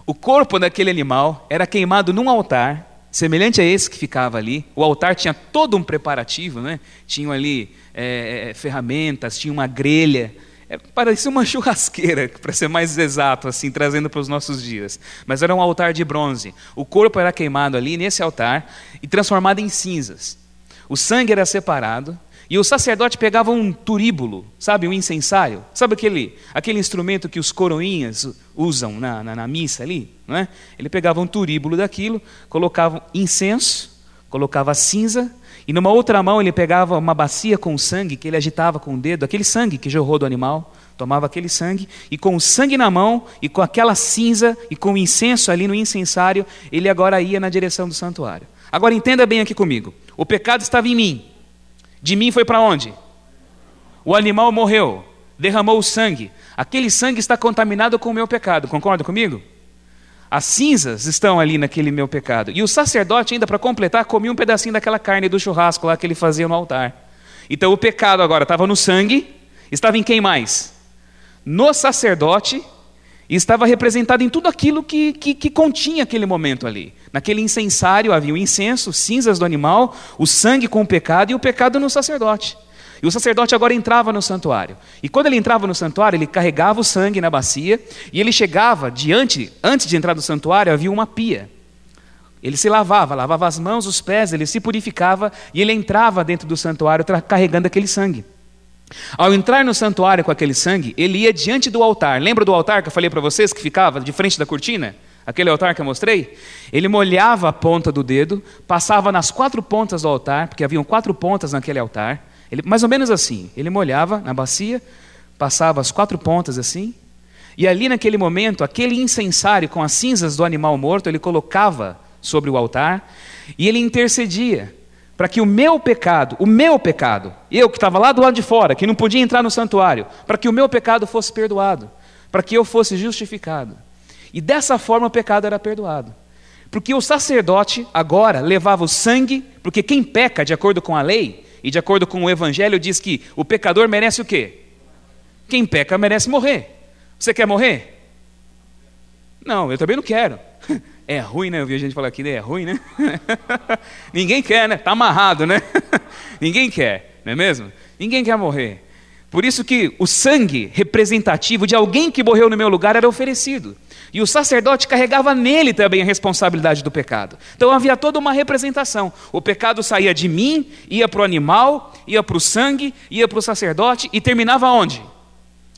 o corpo daquele animal era queimado num altar, semelhante a esse que ficava ali. O altar tinha todo um preparativo, né? Tinham ali é, ferramentas, tinha uma grelha, é, parecia uma churrasqueira, para ser mais exato, assim, trazendo para os nossos dias. Mas era um altar de bronze. O corpo era queimado ali nesse altar e transformado em cinzas. O sangue era separado e o sacerdote pegava um turíbulo, sabe, um incensário. Sabe aquele, aquele instrumento que os coroinhas usam na, na, na missa ali? Não é? Ele pegava um turíbulo daquilo, colocava incenso, colocava cinza e numa outra mão ele pegava uma bacia com sangue que ele agitava com o dedo, aquele sangue que jorrou do animal, tomava aquele sangue, e com o sangue na mão, e com aquela cinza, e com o incenso ali no incensário, ele agora ia na direção do santuário. Agora entenda bem aqui comigo: o pecado estava em mim, de mim foi para onde? O animal morreu, derramou o sangue, aquele sangue está contaminado com o meu pecado, concorda comigo? As cinzas estão ali naquele meu pecado. E o sacerdote, ainda para completar, comia um pedacinho daquela carne do churrasco lá que ele fazia no altar. Então o pecado agora estava no sangue, estava em quem mais? No sacerdote, e estava representado em tudo aquilo que, que, que, continha aquele momento ali. Naquele incensário havia o incenso, cinzas do animal, o sangue com o pecado e o pecado no sacerdote. E o sacerdote agora entrava no santuário. E quando ele entrava no santuário, ele carregava o sangue na bacia e ele chegava diante, antes de entrar no santuário, havia uma pia. Ele se lavava, lavava as mãos, os pés, ele se purificava e ele entrava dentro do santuário carregando aquele sangue. Ao entrar no santuário com aquele sangue, ele ia diante do altar. Lembra do altar que eu falei para vocês que ficava de frente da cortina? Aquele altar que eu mostrei? Ele molhava a ponta do dedo, passava nas quatro pontas do altar, porque haviam quatro pontas naquele altar. Ele, mais ou menos assim. Ele molhava na bacia, passava as quatro pontas assim, e ali naquele momento, aquele incensário com as cinzas do animal morto, ele colocava sobre o altar e ele intercedia para que o meu pecado, o meu pecado, eu que estava lá do lado de fora, que não podia entrar no santuário, para que o meu pecado fosse perdoado, para que eu fosse justificado. E dessa forma o pecado era perdoado. Porque o sacerdote agora levava o sangue, porque quem peca de acordo com a lei e de acordo com o evangelho diz que o pecador merece o quê? Quem peca merece morrer. Você quer morrer? Não, eu também não quero. É ruim, né? Eu vi a gente falar aqui, né? é ruim, né? Ninguém quer, né? Está amarrado, né? Ninguém quer, não é mesmo? Ninguém quer morrer. Por isso que o sangue representativo de alguém que morreu no meu lugar era oferecido. E o sacerdote carregava nele também a responsabilidade do pecado. Então havia toda uma representação. O pecado saía de mim, ia para o animal, ia para o sangue, ia para o sacerdote e terminava onde?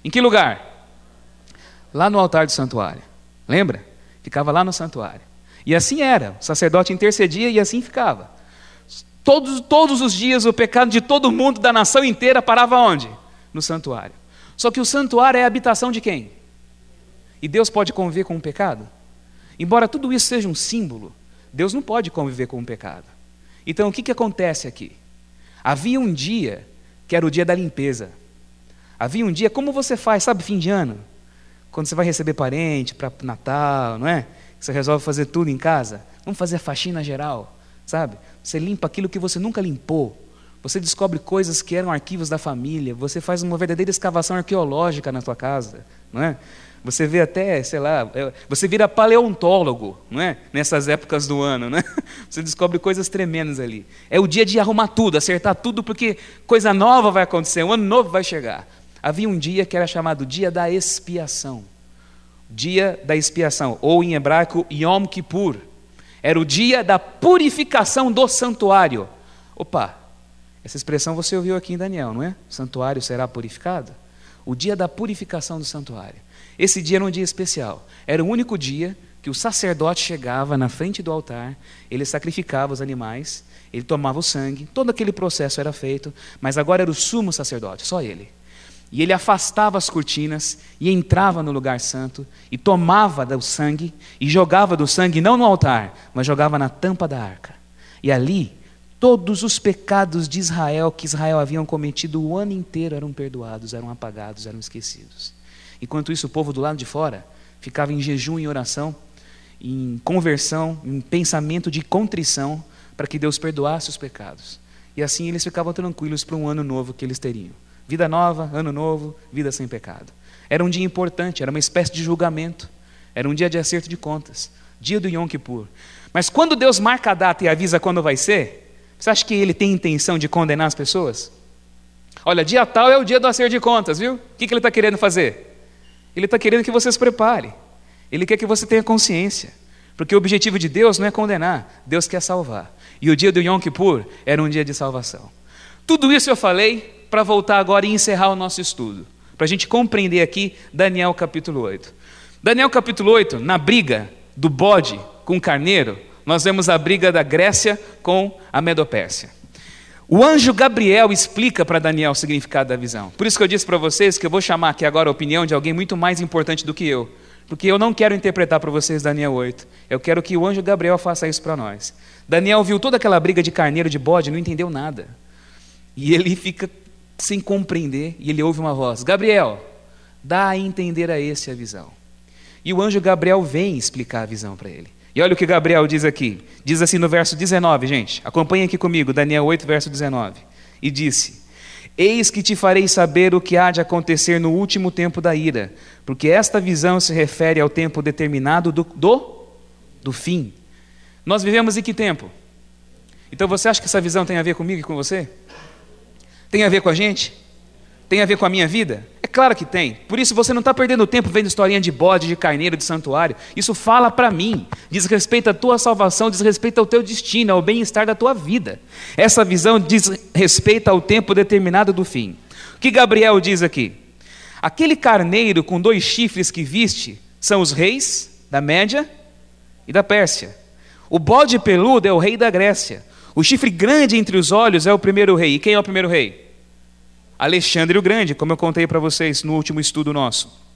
Em que lugar? Lá no altar do santuário. Lembra? Ficava lá no santuário. E assim era. O sacerdote intercedia e assim ficava. Todos, todos os dias o pecado de todo mundo, da nação inteira, parava onde? No santuário. Só que o santuário é a habitação de quem? E Deus pode conviver com o pecado? Embora tudo isso seja um símbolo, Deus não pode conviver com o pecado. Então o que, que acontece aqui? Havia um dia que era o dia da limpeza. Havia um dia, como você faz, sabe, fim de ano? Quando você vai receber parente para Natal, não é? Você resolve fazer tudo em casa. Vamos fazer a faxina geral, sabe? Você limpa aquilo que você nunca limpou. Você descobre coisas que eram arquivos da família. Você faz uma verdadeira escavação arqueológica na tua casa, não é? Você vê até, sei lá, é, você vira paleontólogo, não é? Nessas épocas do ano, né? Você descobre coisas tremendas ali. É o dia de arrumar tudo, acertar tudo, porque coisa nova vai acontecer, um ano novo vai chegar havia um dia que era chamado Dia da Expiação. Dia da expiação, ou em hebraico Yom Kippur. Era o dia da purificação do santuário. Opa, essa expressão você ouviu aqui em Daniel, não é? O santuário será purificado? O dia da purificação do santuário. Esse dia era um dia especial. Era o único dia que o sacerdote chegava na frente do altar, ele sacrificava os animais, ele tomava o sangue, todo aquele processo era feito, mas agora era o sumo sacerdote, só ele. E ele afastava as cortinas e entrava no lugar santo e tomava do sangue e jogava do sangue não no altar, mas jogava na tampa da arca. E ali todos os pecados de Israel que Israel haviam cometido o ano inteiro eram perdoados, eram apagados, eram esquecidos. Enquanto isso, o povo do lado de fora ficava em jejum e oração, em conversão, em pensamento de contrição, para que Deus perdoasse os pecados. E assim eles ficavam tranquilos para um ano novo que eles teriam. Vida nova, ano novo, vida sem pecado. Era um dia importante, era uma espécie de julgamento. Era um dia de acerto de contas. Dia do Yom Kippur. Mas quando Deus marca a data e avisa quando vai ser, você acha que ele tem intenção de condenar as pessoas? Olha, dia tal é o dia do acerto de contas, viu? O que, ele está querendo fazer? Ele está querendo que você se prepare. Ele quer que você tenha consciência. Porque o objetivo de Deus não é condenar, Deus quer salvar. E o dia do Yom Kippur era um dia de salvação. Tudo isso eu falei para voltar agora e encerrar o nosso estudo, para a gente compreender aqui Daniel capítulo 8. Daniel capítulo 8, na briga do bode com o carneiro, nós vemos a briga da Grécia com a Medopérsia. O anjo Gabriel explica para Daniel o significado da visão. Por isso que eu disse para vocês que eu vou chamar aqui agora a opinião de alguém muito mais importante do que eu. Porque eu não quero interpretar para vocês Daniel 8. Eu quero que o anjo Gabriel faça isso para nós. Daniel viu toda aquela briga de carneiro de bode, não entendeu nada. E ele fica sem compreender, e ele ouve uma voz: Gabriel, dá a entender a esse a visão. E o anjo Gabriel vem explicar a visão para ele. E olha o que Gabriel diz aqui. Diz assim no verso 19, gente. Acompanhe aqui comigo, Daniel 8, verso 19. E disse: Eis que te farei saber o que há de acontecer no último tempo da ira, porque esta visão se refere ao tempo determinado do, do, do fim. Nós vivemos em que tempo? Então você acha que essa visão tem a ver comigo e com você? Tem a ver com a gente? Tem a ver com a minha vida? É claro que tem. Por isso você não está perdendo tempo vendo historinha de bode, de carneiro, de santuário. Isso fala para mim. Diz respeito à tua salvação, diz respeito ao teu destino, ao bem-estar da tua vida. Essa visão diz respeito ao tempo determinado do fim. O que Gabriel diz aqui? Aquele carneiro com dois chifres que viste são os reis da Média e da Pérsia. O bode peludo é o rei da Grécia. O chifre grande entre os olhos é o primeiro rei. E quem é o primeiro rei? Alexandre o Grande, como eu contei para vocês no último estudo nosso.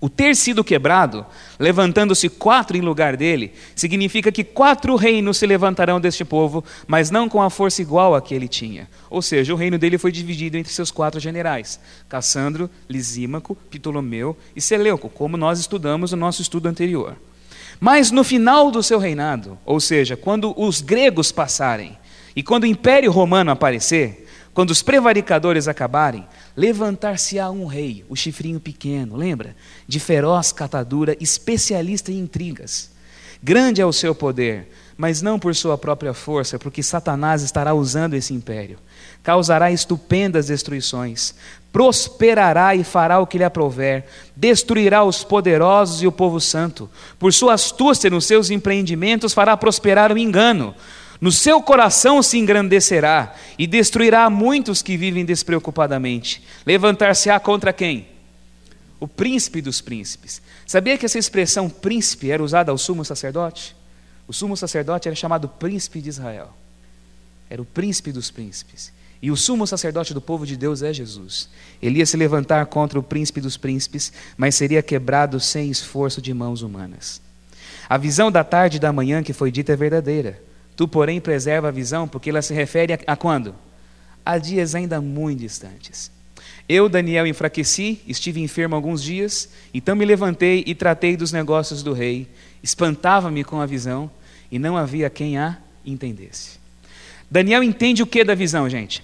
O ter sido quebrado, levantando-se quatro em lugar dele, significa que quatro reinos se levantarão deste povo, mas não com a força igual a que ele tinha. Ou seja, o reino dele foi dividido entre seus quatro generais: Cassandro, Lisímaco, Ptolomeu e Seleuco, como nós estudamos no nosso estudo anterior. Mas no final do seu reinado, ou seja, quando os gregos passarem e quando o Império Romano aparecer, quando os prevaricadores acabarem, levantar-se-á um rei, o chifrinho pequeno, lembra? De feroz catadura, especialista em intrigas. Grande é o seu poder, mas não por sua própria força, porque Satanás estará usando esse império. Causará estupendas destruições, prosperará e fará o que lhe aprouver, destruirá os poderosos e o povo santo. Por sua astúcia nos seus empreendimentos fará prosperar o engano no seu coração se engrandecerá e destruirá muitos que vivem despreocupadamente. Levantar-se-á contra quem? O príncipe dos príncipes. Sabia que essa expressão príncipe era usada ao sumo sacerdote? O sumo sacerdote era chamado príncipe de Israel. Era o príncipe dos príncipes. E o sumo sacerdote do povo de Deus é Jesus. Ele ia se levantar contra o príncipe dos príncipes, mas seria quebrado sem esforço de mãos humanas. A visão da tarde e da manhã que foi dita é verdadeira. Tu, porém, preserva a visão, porque ela se refere a, a quando? A dias ainda muito distantes. Eu, Daniel, enfraqueci, estive enfermo alguns dias, então me levantei e tratei dos negócios do rei. Espantava-me com a visão, e não havia quem a entendesse. Daniel entende o que da visão, gente?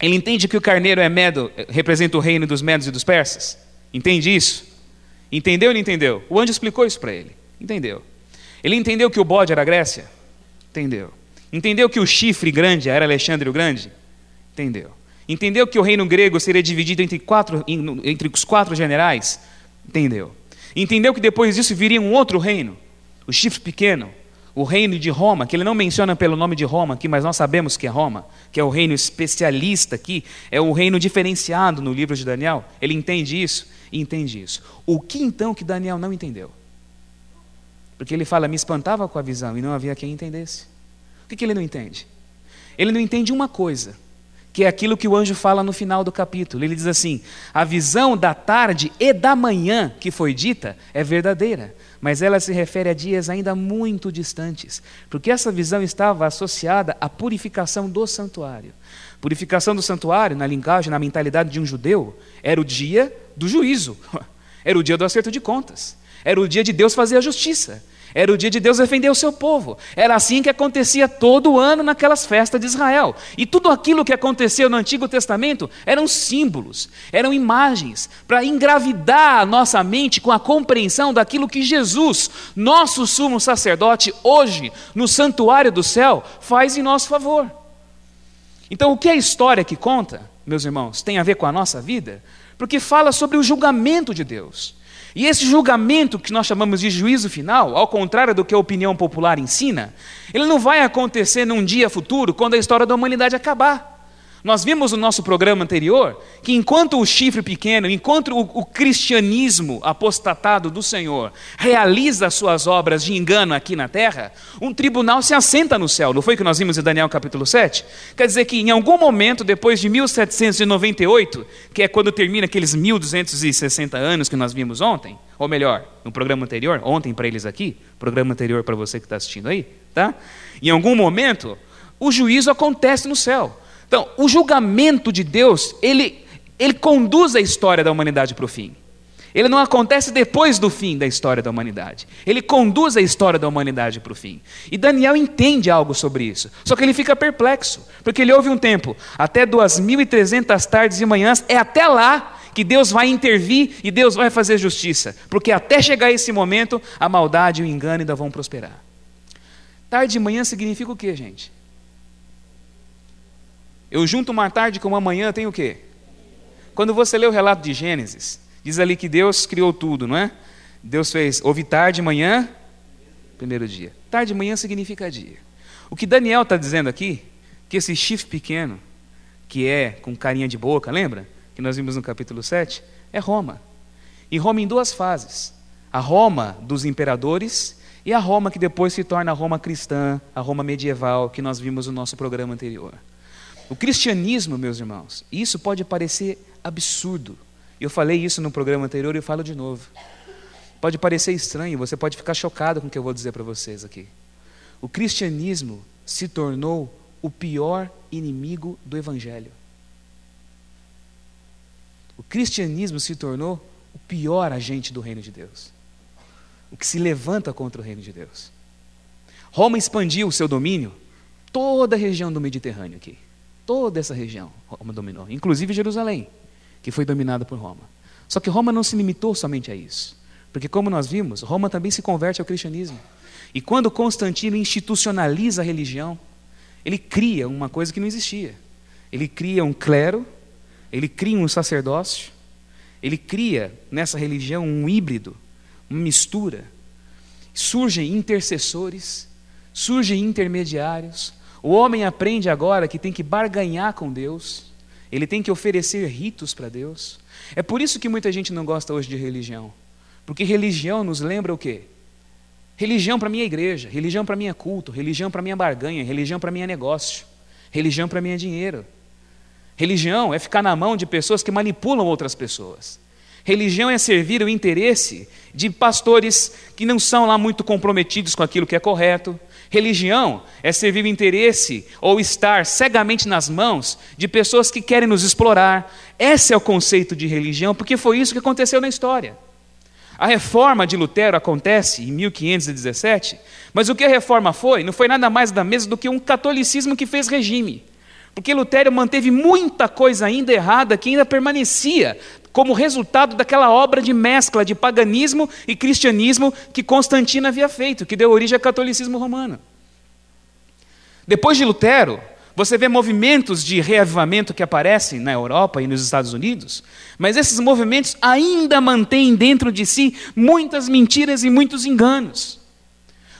Ele entende que o carneiro é medo, representa o reino dos medos e dos persas? Entende isso? Entendeu ou não entendeu? O anjo explicou isso para ele. Entendeu. Ele entendeu que o bode era a Grécia? Entendeu. Entendeu que o chifre grande era Alexandre o Grande? Entendeu. Entendeu que o reino grego seria dividido entre, quatro, entre os quatro generais? Entendeu. Entendeu que depois disso viria um outro reino, o chifre pequeno, o reino de Roma, que ele não menciona pelo nome de Roma aqui, mas nós sabemos que é Roma, que é o reino especialista aqui, é o reino diferenciado no livro de Daniel. Ele entende isso? Entende isso. O que então que Daniel não entendeu? Porque ele fala, me espantava com a visão e não havia quem entendesse. O que, que ele não entende? Ele não entende uma coisa, que é aquilo que o anjo fala no final do capítulo. Ele diz assim: a visão da tarde e da manhã que foi dita é verdadeira, mas ela se refere a dias ainda muito distantes, porque essa visão estava associada à purificação do santuário. Purificação do santuário, na linguagem, na mentalidade de um judeu, era o dia do juízo, era o dia do acerto de contas. Era o dia de Deus fazer a justiça. Era o dia de Deus defender o seu povo. Era assim que acontecia todo ano naquelas festas de Israel. E tudo aquilo que aconteceu no Antigo Testamento eram símbolos, eram imagens, para engravidar a nossa mente com a compreensão daquilo que Jesus, nosso sumo sacerdote, hoje, no santuário do céu, faz em nosso favor. Então, o que a história que conta, meus irmãos, tem a ver com a nossa vida? Porque fala sobre o julgamento de Deus. E esse julgamento que nós chamamos de juízo final, ao contrário do que a opinião popular ensina, ele não vai acontecer num dia futuro, quando a história da humanidade acabar. Nós vimos no nosso programa anterior que enquanto o chifre pequeno, enquanto o, o, cristianismo apostatado do Senhor realiza suas obras de engano aqui na terra, um tribunal se assenta no céu. Não foi o que nós vimos em Daniel capítulo 7? Quer dizer que em algum momento, depois de 1798, que é quando termina aqueles 1260 anos que nós vimos ontem, ou melhor, no programa anterior, ontem para eles aqui, programa anterior para você que está assistindo aí, tá? Em algum momento, o juízo acontece no céu. Então, o julgamento de Deus, ele, ele conduz a história da humanidade para o fim. Ele não acontece depois do fim da história da humanidade. Ele conduz a história da humanidade para o fim. E Daniel entende algo sobre isso. Só que ele fica perplexo, porque ele ouve um tempo, até 2.300 tardes e manhãs, é até lá que Deus vai intervir e Deus vai fazer justiça. Porque até chegar esse momento, a maldade e o engano ainda vão prosperar. Tarde e manhã significa o quê, gente? Eu junto uma tarde com uma manhã, tem o quê? Quando você lê o relato de Gênesis, diz ali que Deus criou tudo, não é? Deus fez, houve tarde e manhã, primeiro dia. Tarde e manhã significa dia. O que Daniel está dizendo aqui, que esse chifre pequeno, que é com carinha de boca, lembra? Que nós vimos no capítulo 7, é Roma. E Roma em duas fases: a Roma dos imperadores e a Roma que depois se torna a Roma cristã, a Roma medieval, que nós vimos no nosso programa anterior. O cristianismo, meus irmãos, isso pode parecer absurdo. Eu falei isso no programa anterior e eu falo de novo. Pode parecer estranho, você pode ficar chocado com o que eu vou dizer para vocês aqui. O cristianismo se tornou o pior inimigo do evangelho. O cristianismo se tornou o pior agente do reino de Deus. O que se levanta contra o reino de Deus. Roma expandiu o seu domínio toda a região do Mediterrâneo aqui. Toda essa região Roma dominou, inclusive Jerusalém, que foi dominada por Roma. Só que Roma não se limitou somente a isso. Porque, como nós vimos, Roma também se converte ao cristianismo. E quando Constantino institucionaliza a religião, ele cria uma coisa que não existia. Ele cria um clero, ele cria um sacerdócio, ele cria nessa religião um híbrido, uma mistura. Surgem intercessores, surgem intermediários. O homem aprende agora que tem que barganhar com Deus, ele tem que oferecer ritos para Deus. É por isso que muita gente não gosta hoje de religião. Porque religião nos lembra o quê? Religião para é igreja, religião para é culto, religião para é barganha, religião para é negócio, religião para é dinheiro. Religião é ficar na mão de pessoas que manipulam outras pessoas. Religião é servir o interesse de pastores que não são lá muito comprometidos com aquilo que é correto. Religião é servir o interesse ou estar cegamente nas mãos de pessoas que querem nos explorar. Esse é o conceito de religião, porque foi isso que aconteceu na história. A reforma de Lutero acontece em 1517, mas o que a reforma foi, não foi nada mais da mesa do que um catolicismo que fez regime. Porque Lutero manteve muita coisa ainda errada que ainda permanecia como resultado daquela obra de mescla de paganismo e cristianismo que Constantino havia feito, que deu origem ao catolicismo romano. Depois de Lutero, você vê movimentos de reavivamento que aparecem na Europa e nos Estados Unidos, mas esses movimentos ainda mantêm dentro de si muitas mentiras e muitos enganos.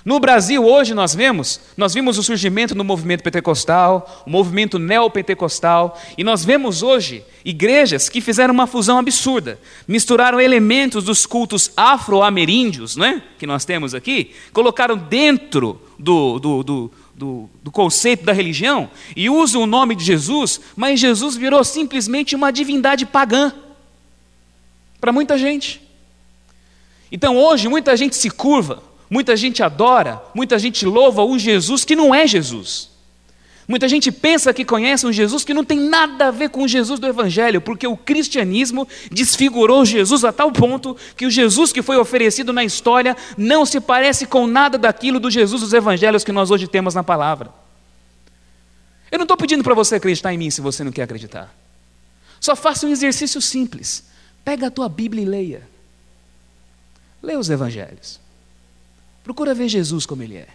No Brasil, hoje, nós vemos, nós vimos o surgimento do movimento pentecostal, o movimento neopentecostal, e nós vemos hoje igrejas que fizeram uma fusão absurda, misturaram elementos dos cultos afro-ameríndios, né, que nós temos aqui, colocaram dentro do, do, do do, do conceito da religião e usam o nome de Jesus, mas Jesus virou simplesmente uma divindade pagã para muita gente. Então hoje muita gente se curva, muita gente adora, muita gente louva um Jesus que não é Jesus. Muita gente pensa que conhece um Jesus que não tem nada a ver com o Jesus do Evangelho, porque o cristianismo desfigurou Jesus a tal ponto que o Jesus que foi oferecido na história não se parece com nada daquilo do Jesus dos Evangelhos que nós hoje temos na palavra. Eu não estou pedindo para você acreditar em mim se você não quer acreditar. Só faça um exercício simples. Pega a tua Bíblia e leia. Leia os Evangelhos. Procura ver Jesus como ele é.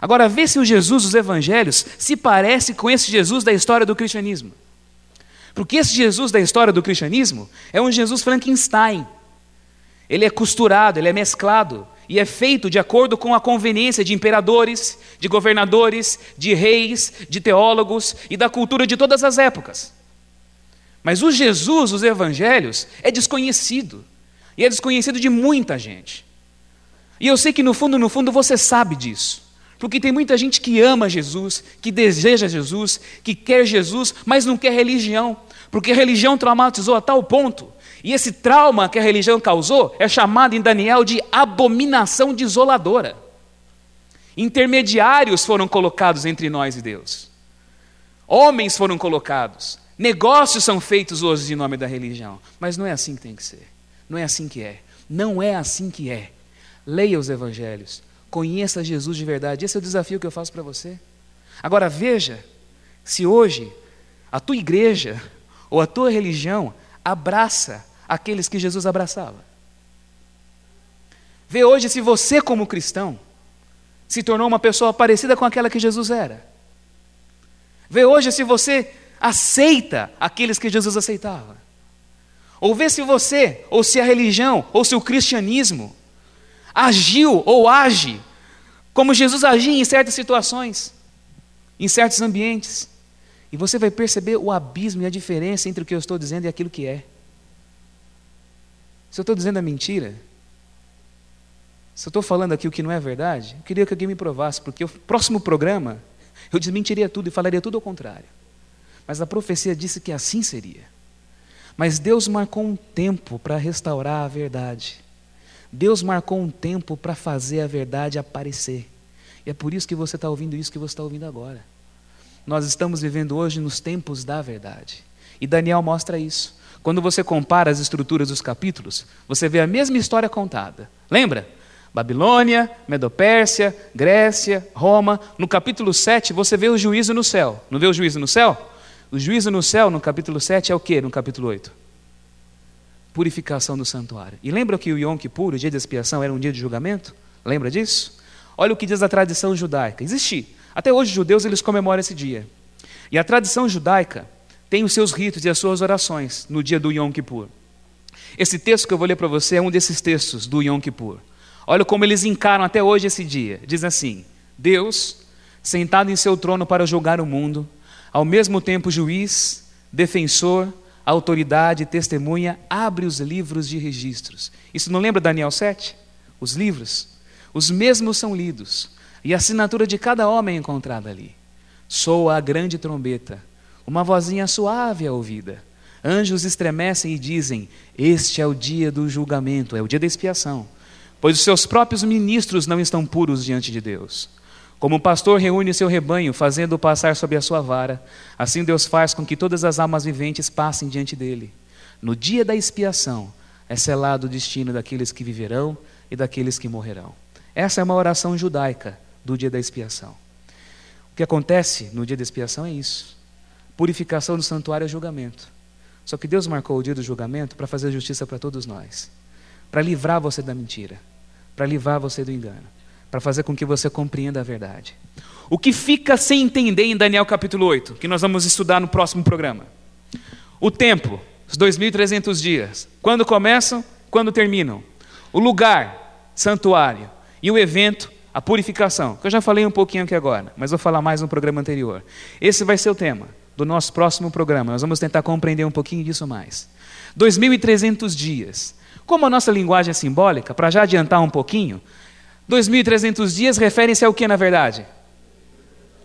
Agora, vê se o Jesus dos evangelhos se parece com esse Jesus da história do cristianismo. Porque esse Jesus da história do cristianismo é um Jesus Frankenstein. Ele é costurado, ele é mesclado e é feito de acordo com a conveniência de imperadores, de governadores, de reis, de teólogos e da cultura de todas as épocas. Mas o Jesus dos evangelhos é desconhecido. E é desconhecido de muita gente. E eu sei que no fundo, no fundo, você sabe disso. Porque tem muita gente que ama Jesus, que deseja Jesus, que quer Jesus, mas não quer religião. Porque a religião traumatizou a tal ponto. E esse trauma que a religião causou é chamado em Daniel de abominação desoladora. Intermediários foram colocados entre nós e Deus. Homens foram colocados. Negócios são feitos hoje em nome da religião. Mas não é assim que tem que ser. Não é assim que é. Não é assim que é. Leia os evangelhos. Conheça Jesus de verdade. Esse é o desafio que eu faço para você. Agora veja se hoje a tua igreja ou a tua religião abraça aqueles que Jesus abraçava. Vê hoje se você, como cristão, se tornou uma pessoa parecida com aquela que Jesus era. Vê hoje se você aceita aqueles que Jesus aceitava. Ou vê se você, ou se a religião, ou se o cristianismo agiu ou age como Jesus agia em certas situações, em certos ambientes. E você vai perceber o abismo e a diferença entre o que eu estou dizendo e aquilo que é. Se eu estou dizendo a mentira, se eu estou falando aqui o que não é verdade, eu queria que alguém me provasse, porque o próximo programa eu desmentiria tudo e falaria tudo ao contrário. Mas a profecia disse que assim seria. Mas Deus marcou um tempo para restaurar a verdade. Deus marcou um tempo para fazer a verdade aparecer. E é por isso que você está ouvindo isso que você está ouvindo agora. Nós estamos vivendo hoje nos tempos da verdade. E Daniel mostra isso. Quando você compara as estruturas dos capítulos, você vê a mesma história contada. Lembra? Babilônia, Medopérsia, Grécia, Roma. No capítulo 7, você vê o juízo no céu. Não vê o juízo no céu? O juízo no céu, no capítulo 7, é o que no capítulo 8? Purificação do santuário. E lembra que o Yom Kippur, o dia de expiação, era um dia de julgamento? Lembra disso? Olha o que diz a tradição judaica. Existe. Até hoje os judeus eles comemoram esse dia. E a tradição judaica tem os seus ritos e as suas orações no dia do Yom Kippur. Esse texto que eu vou ler para você é um desses textos do Yom Kippur. Olha como eles encaram até hoje esse dia. Diz assim: Deus, sentado em seu trono para julgar o mundo, ao mesmo tempo juiz, defensor, autoridade e testemunha, abre os livros de registros. Isso não lembra Daniel 7? Os livros. Os mesmos são lidos, e a assinatura de cada homem é encontrada ali. Soa a grande trombeta, uma vozinha suave é ouvida. Anjos estremecem e dizem: Este é o dia do julgamento, é o dia da expiação pois os seus próprios ministros não estão puros diante de Deus. Como o pastor reúne seu rebanho, fazendo-o passar sob a sua vara, assim Deus faz com que todas as almas viventes passem diante dele. No dia da expiação é selado o destino daqueles que viverão e daqueles que morrerão. Essa é uma oração judaica do dia da expiação. O que acontece no dia da expiação é isso: purificação do santuário é julgamento. Só que Deus marcou o dia do julgamento para fazer justiça para todos nós, para livrar você da mentira para livrar você do engano, para fazer com que você compreenda a verdade. O que fica sem entender em Daniel capítulo 8, que nós vamos estudar no próximo programa? O tempo, os 2.300 dias. Quando começam, quando terminam. O lugar, santuário. E o evento, a purificação. Que eu já falei um pouquinho aqui agora, mas vou falar mais no programa anterior. Esse vai ser o tema do nosso próximo programa. Nós vamos tentar compreender um pouquinho disso mais. 2.300 dias. Como a nossa linguagem é simbólica, para já adiantar um pouquinho, 2.300 dias referem-se ao que na verdade?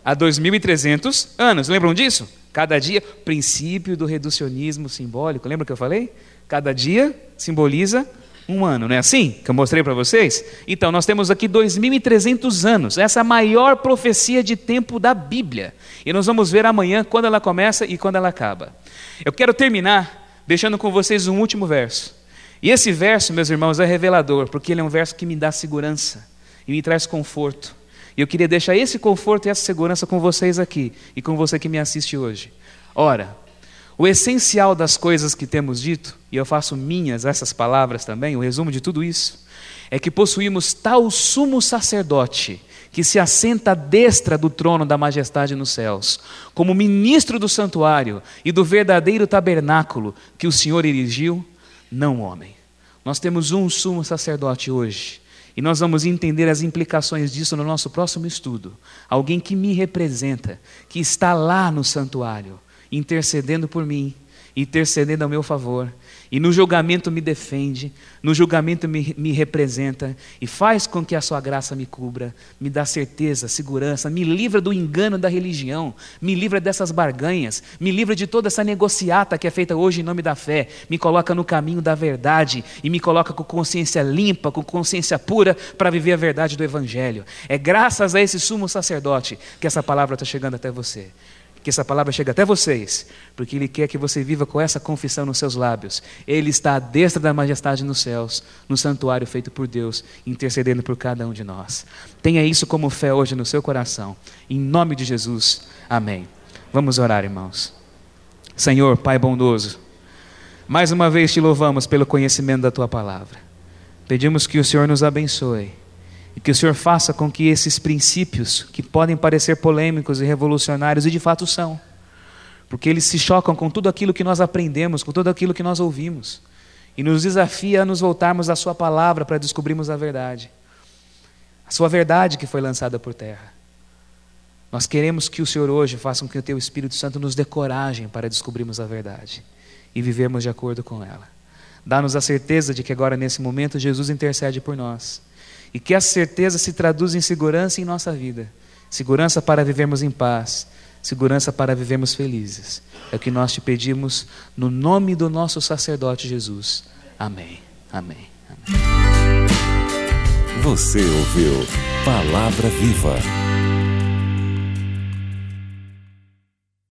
A 2.300 anos. Lembram disso? Cada dia, princípio do reducionismo simbólico. Lembra que eu falei? Cada dia simboliza um ano, não é assim que eu mostrei para vocês? Então, nós temos aqui 2.300 anos, essa é maior profecia de tempo da Bíblia. E nós vamos ver amanhã quando ela começa e quando ela acaba. Eu quero terminar deixando com vocês um último verso. E esse verso, meus irmãos, é revelador, porque ele é um verso que me dá segurança e me traz conforto. E eu queria deixar esse conforto e essa segurança com vocês aqui e com você que me assiste hoje. Ora, o essencial das coisas que temos dito, e eu faço minhas essas palavras também, o resumo de tudo isso, é que possuímos tal sumo sacerdote que se assenta à destra do trono da majestade nos céus, como ministro do santuário e do verdadeiro tabernáculo que o Senhor erigiu não homem. Nós temos um sumo sacerdote hoje. E nós vamos entender as implicações disso no nosso próximo estudo. Alguém que me representa, que está lá no santuário, intercedendo por mim, intercedendo ao meu favor, e no julgamento me defende, no julgamento me, me, representa e faz com que a sua graça me cubra, me dá certeza, segurança, me livra do engano da religião, me livra dessas barganhas, me livra de toda essa negociata que é feita hoje em nome da fé, me coloca no caminho da verdade e me coloca com consciência limpa, com consciência pura para viver a verdade do Evangelho. É graças a esse sumo sacerdote que essa palavra está chegando até você que essa palavra chegue até vocês, porque Ele quer que você viva com essa confissão nos seus lábios. Ele está à destra da majestade nos céus, no santuário feito por Deus, intercedendo por cada um de nós. Tenha isso como fé hoje no seu coração. Em nome de Jesus. Amém. Vamos orar, irmãos. Senhor, Pai bondoso, mais uma vez te louvamos pelo conhecimento da tua palavra. Pedimos que o Senhor nos abençoe E que o Senhor faça com que esses princípios, que podem parecer polêmicos e revolucionários, e de fato são, porque eles se chocam com tudo aquilo que nós aprendemos, com tudo aquilo que nós ouvimos, e nos desafia a nos voltarmos à Sua palavra para descobrirmos a verdade, a Sua verdade que foi lançada por terra. Nós queremos que o Senhor hoje faça com que o Teu Espírito Santo nos dê coragem para descobrirmos a verdade e vivermos de acordo com ela. Dá-nos a certeza de que agora, nesse momento, Jesus intercede por nós. E que essa certeza se traduz em segurança em nossa vida segurança para vivermos em paz, segurança para vivermos felizes. É o que nós te pedimos no nome do nosso sacerdote Jesus. Amém. Amém. Amém. Você ouviu Palavra Viva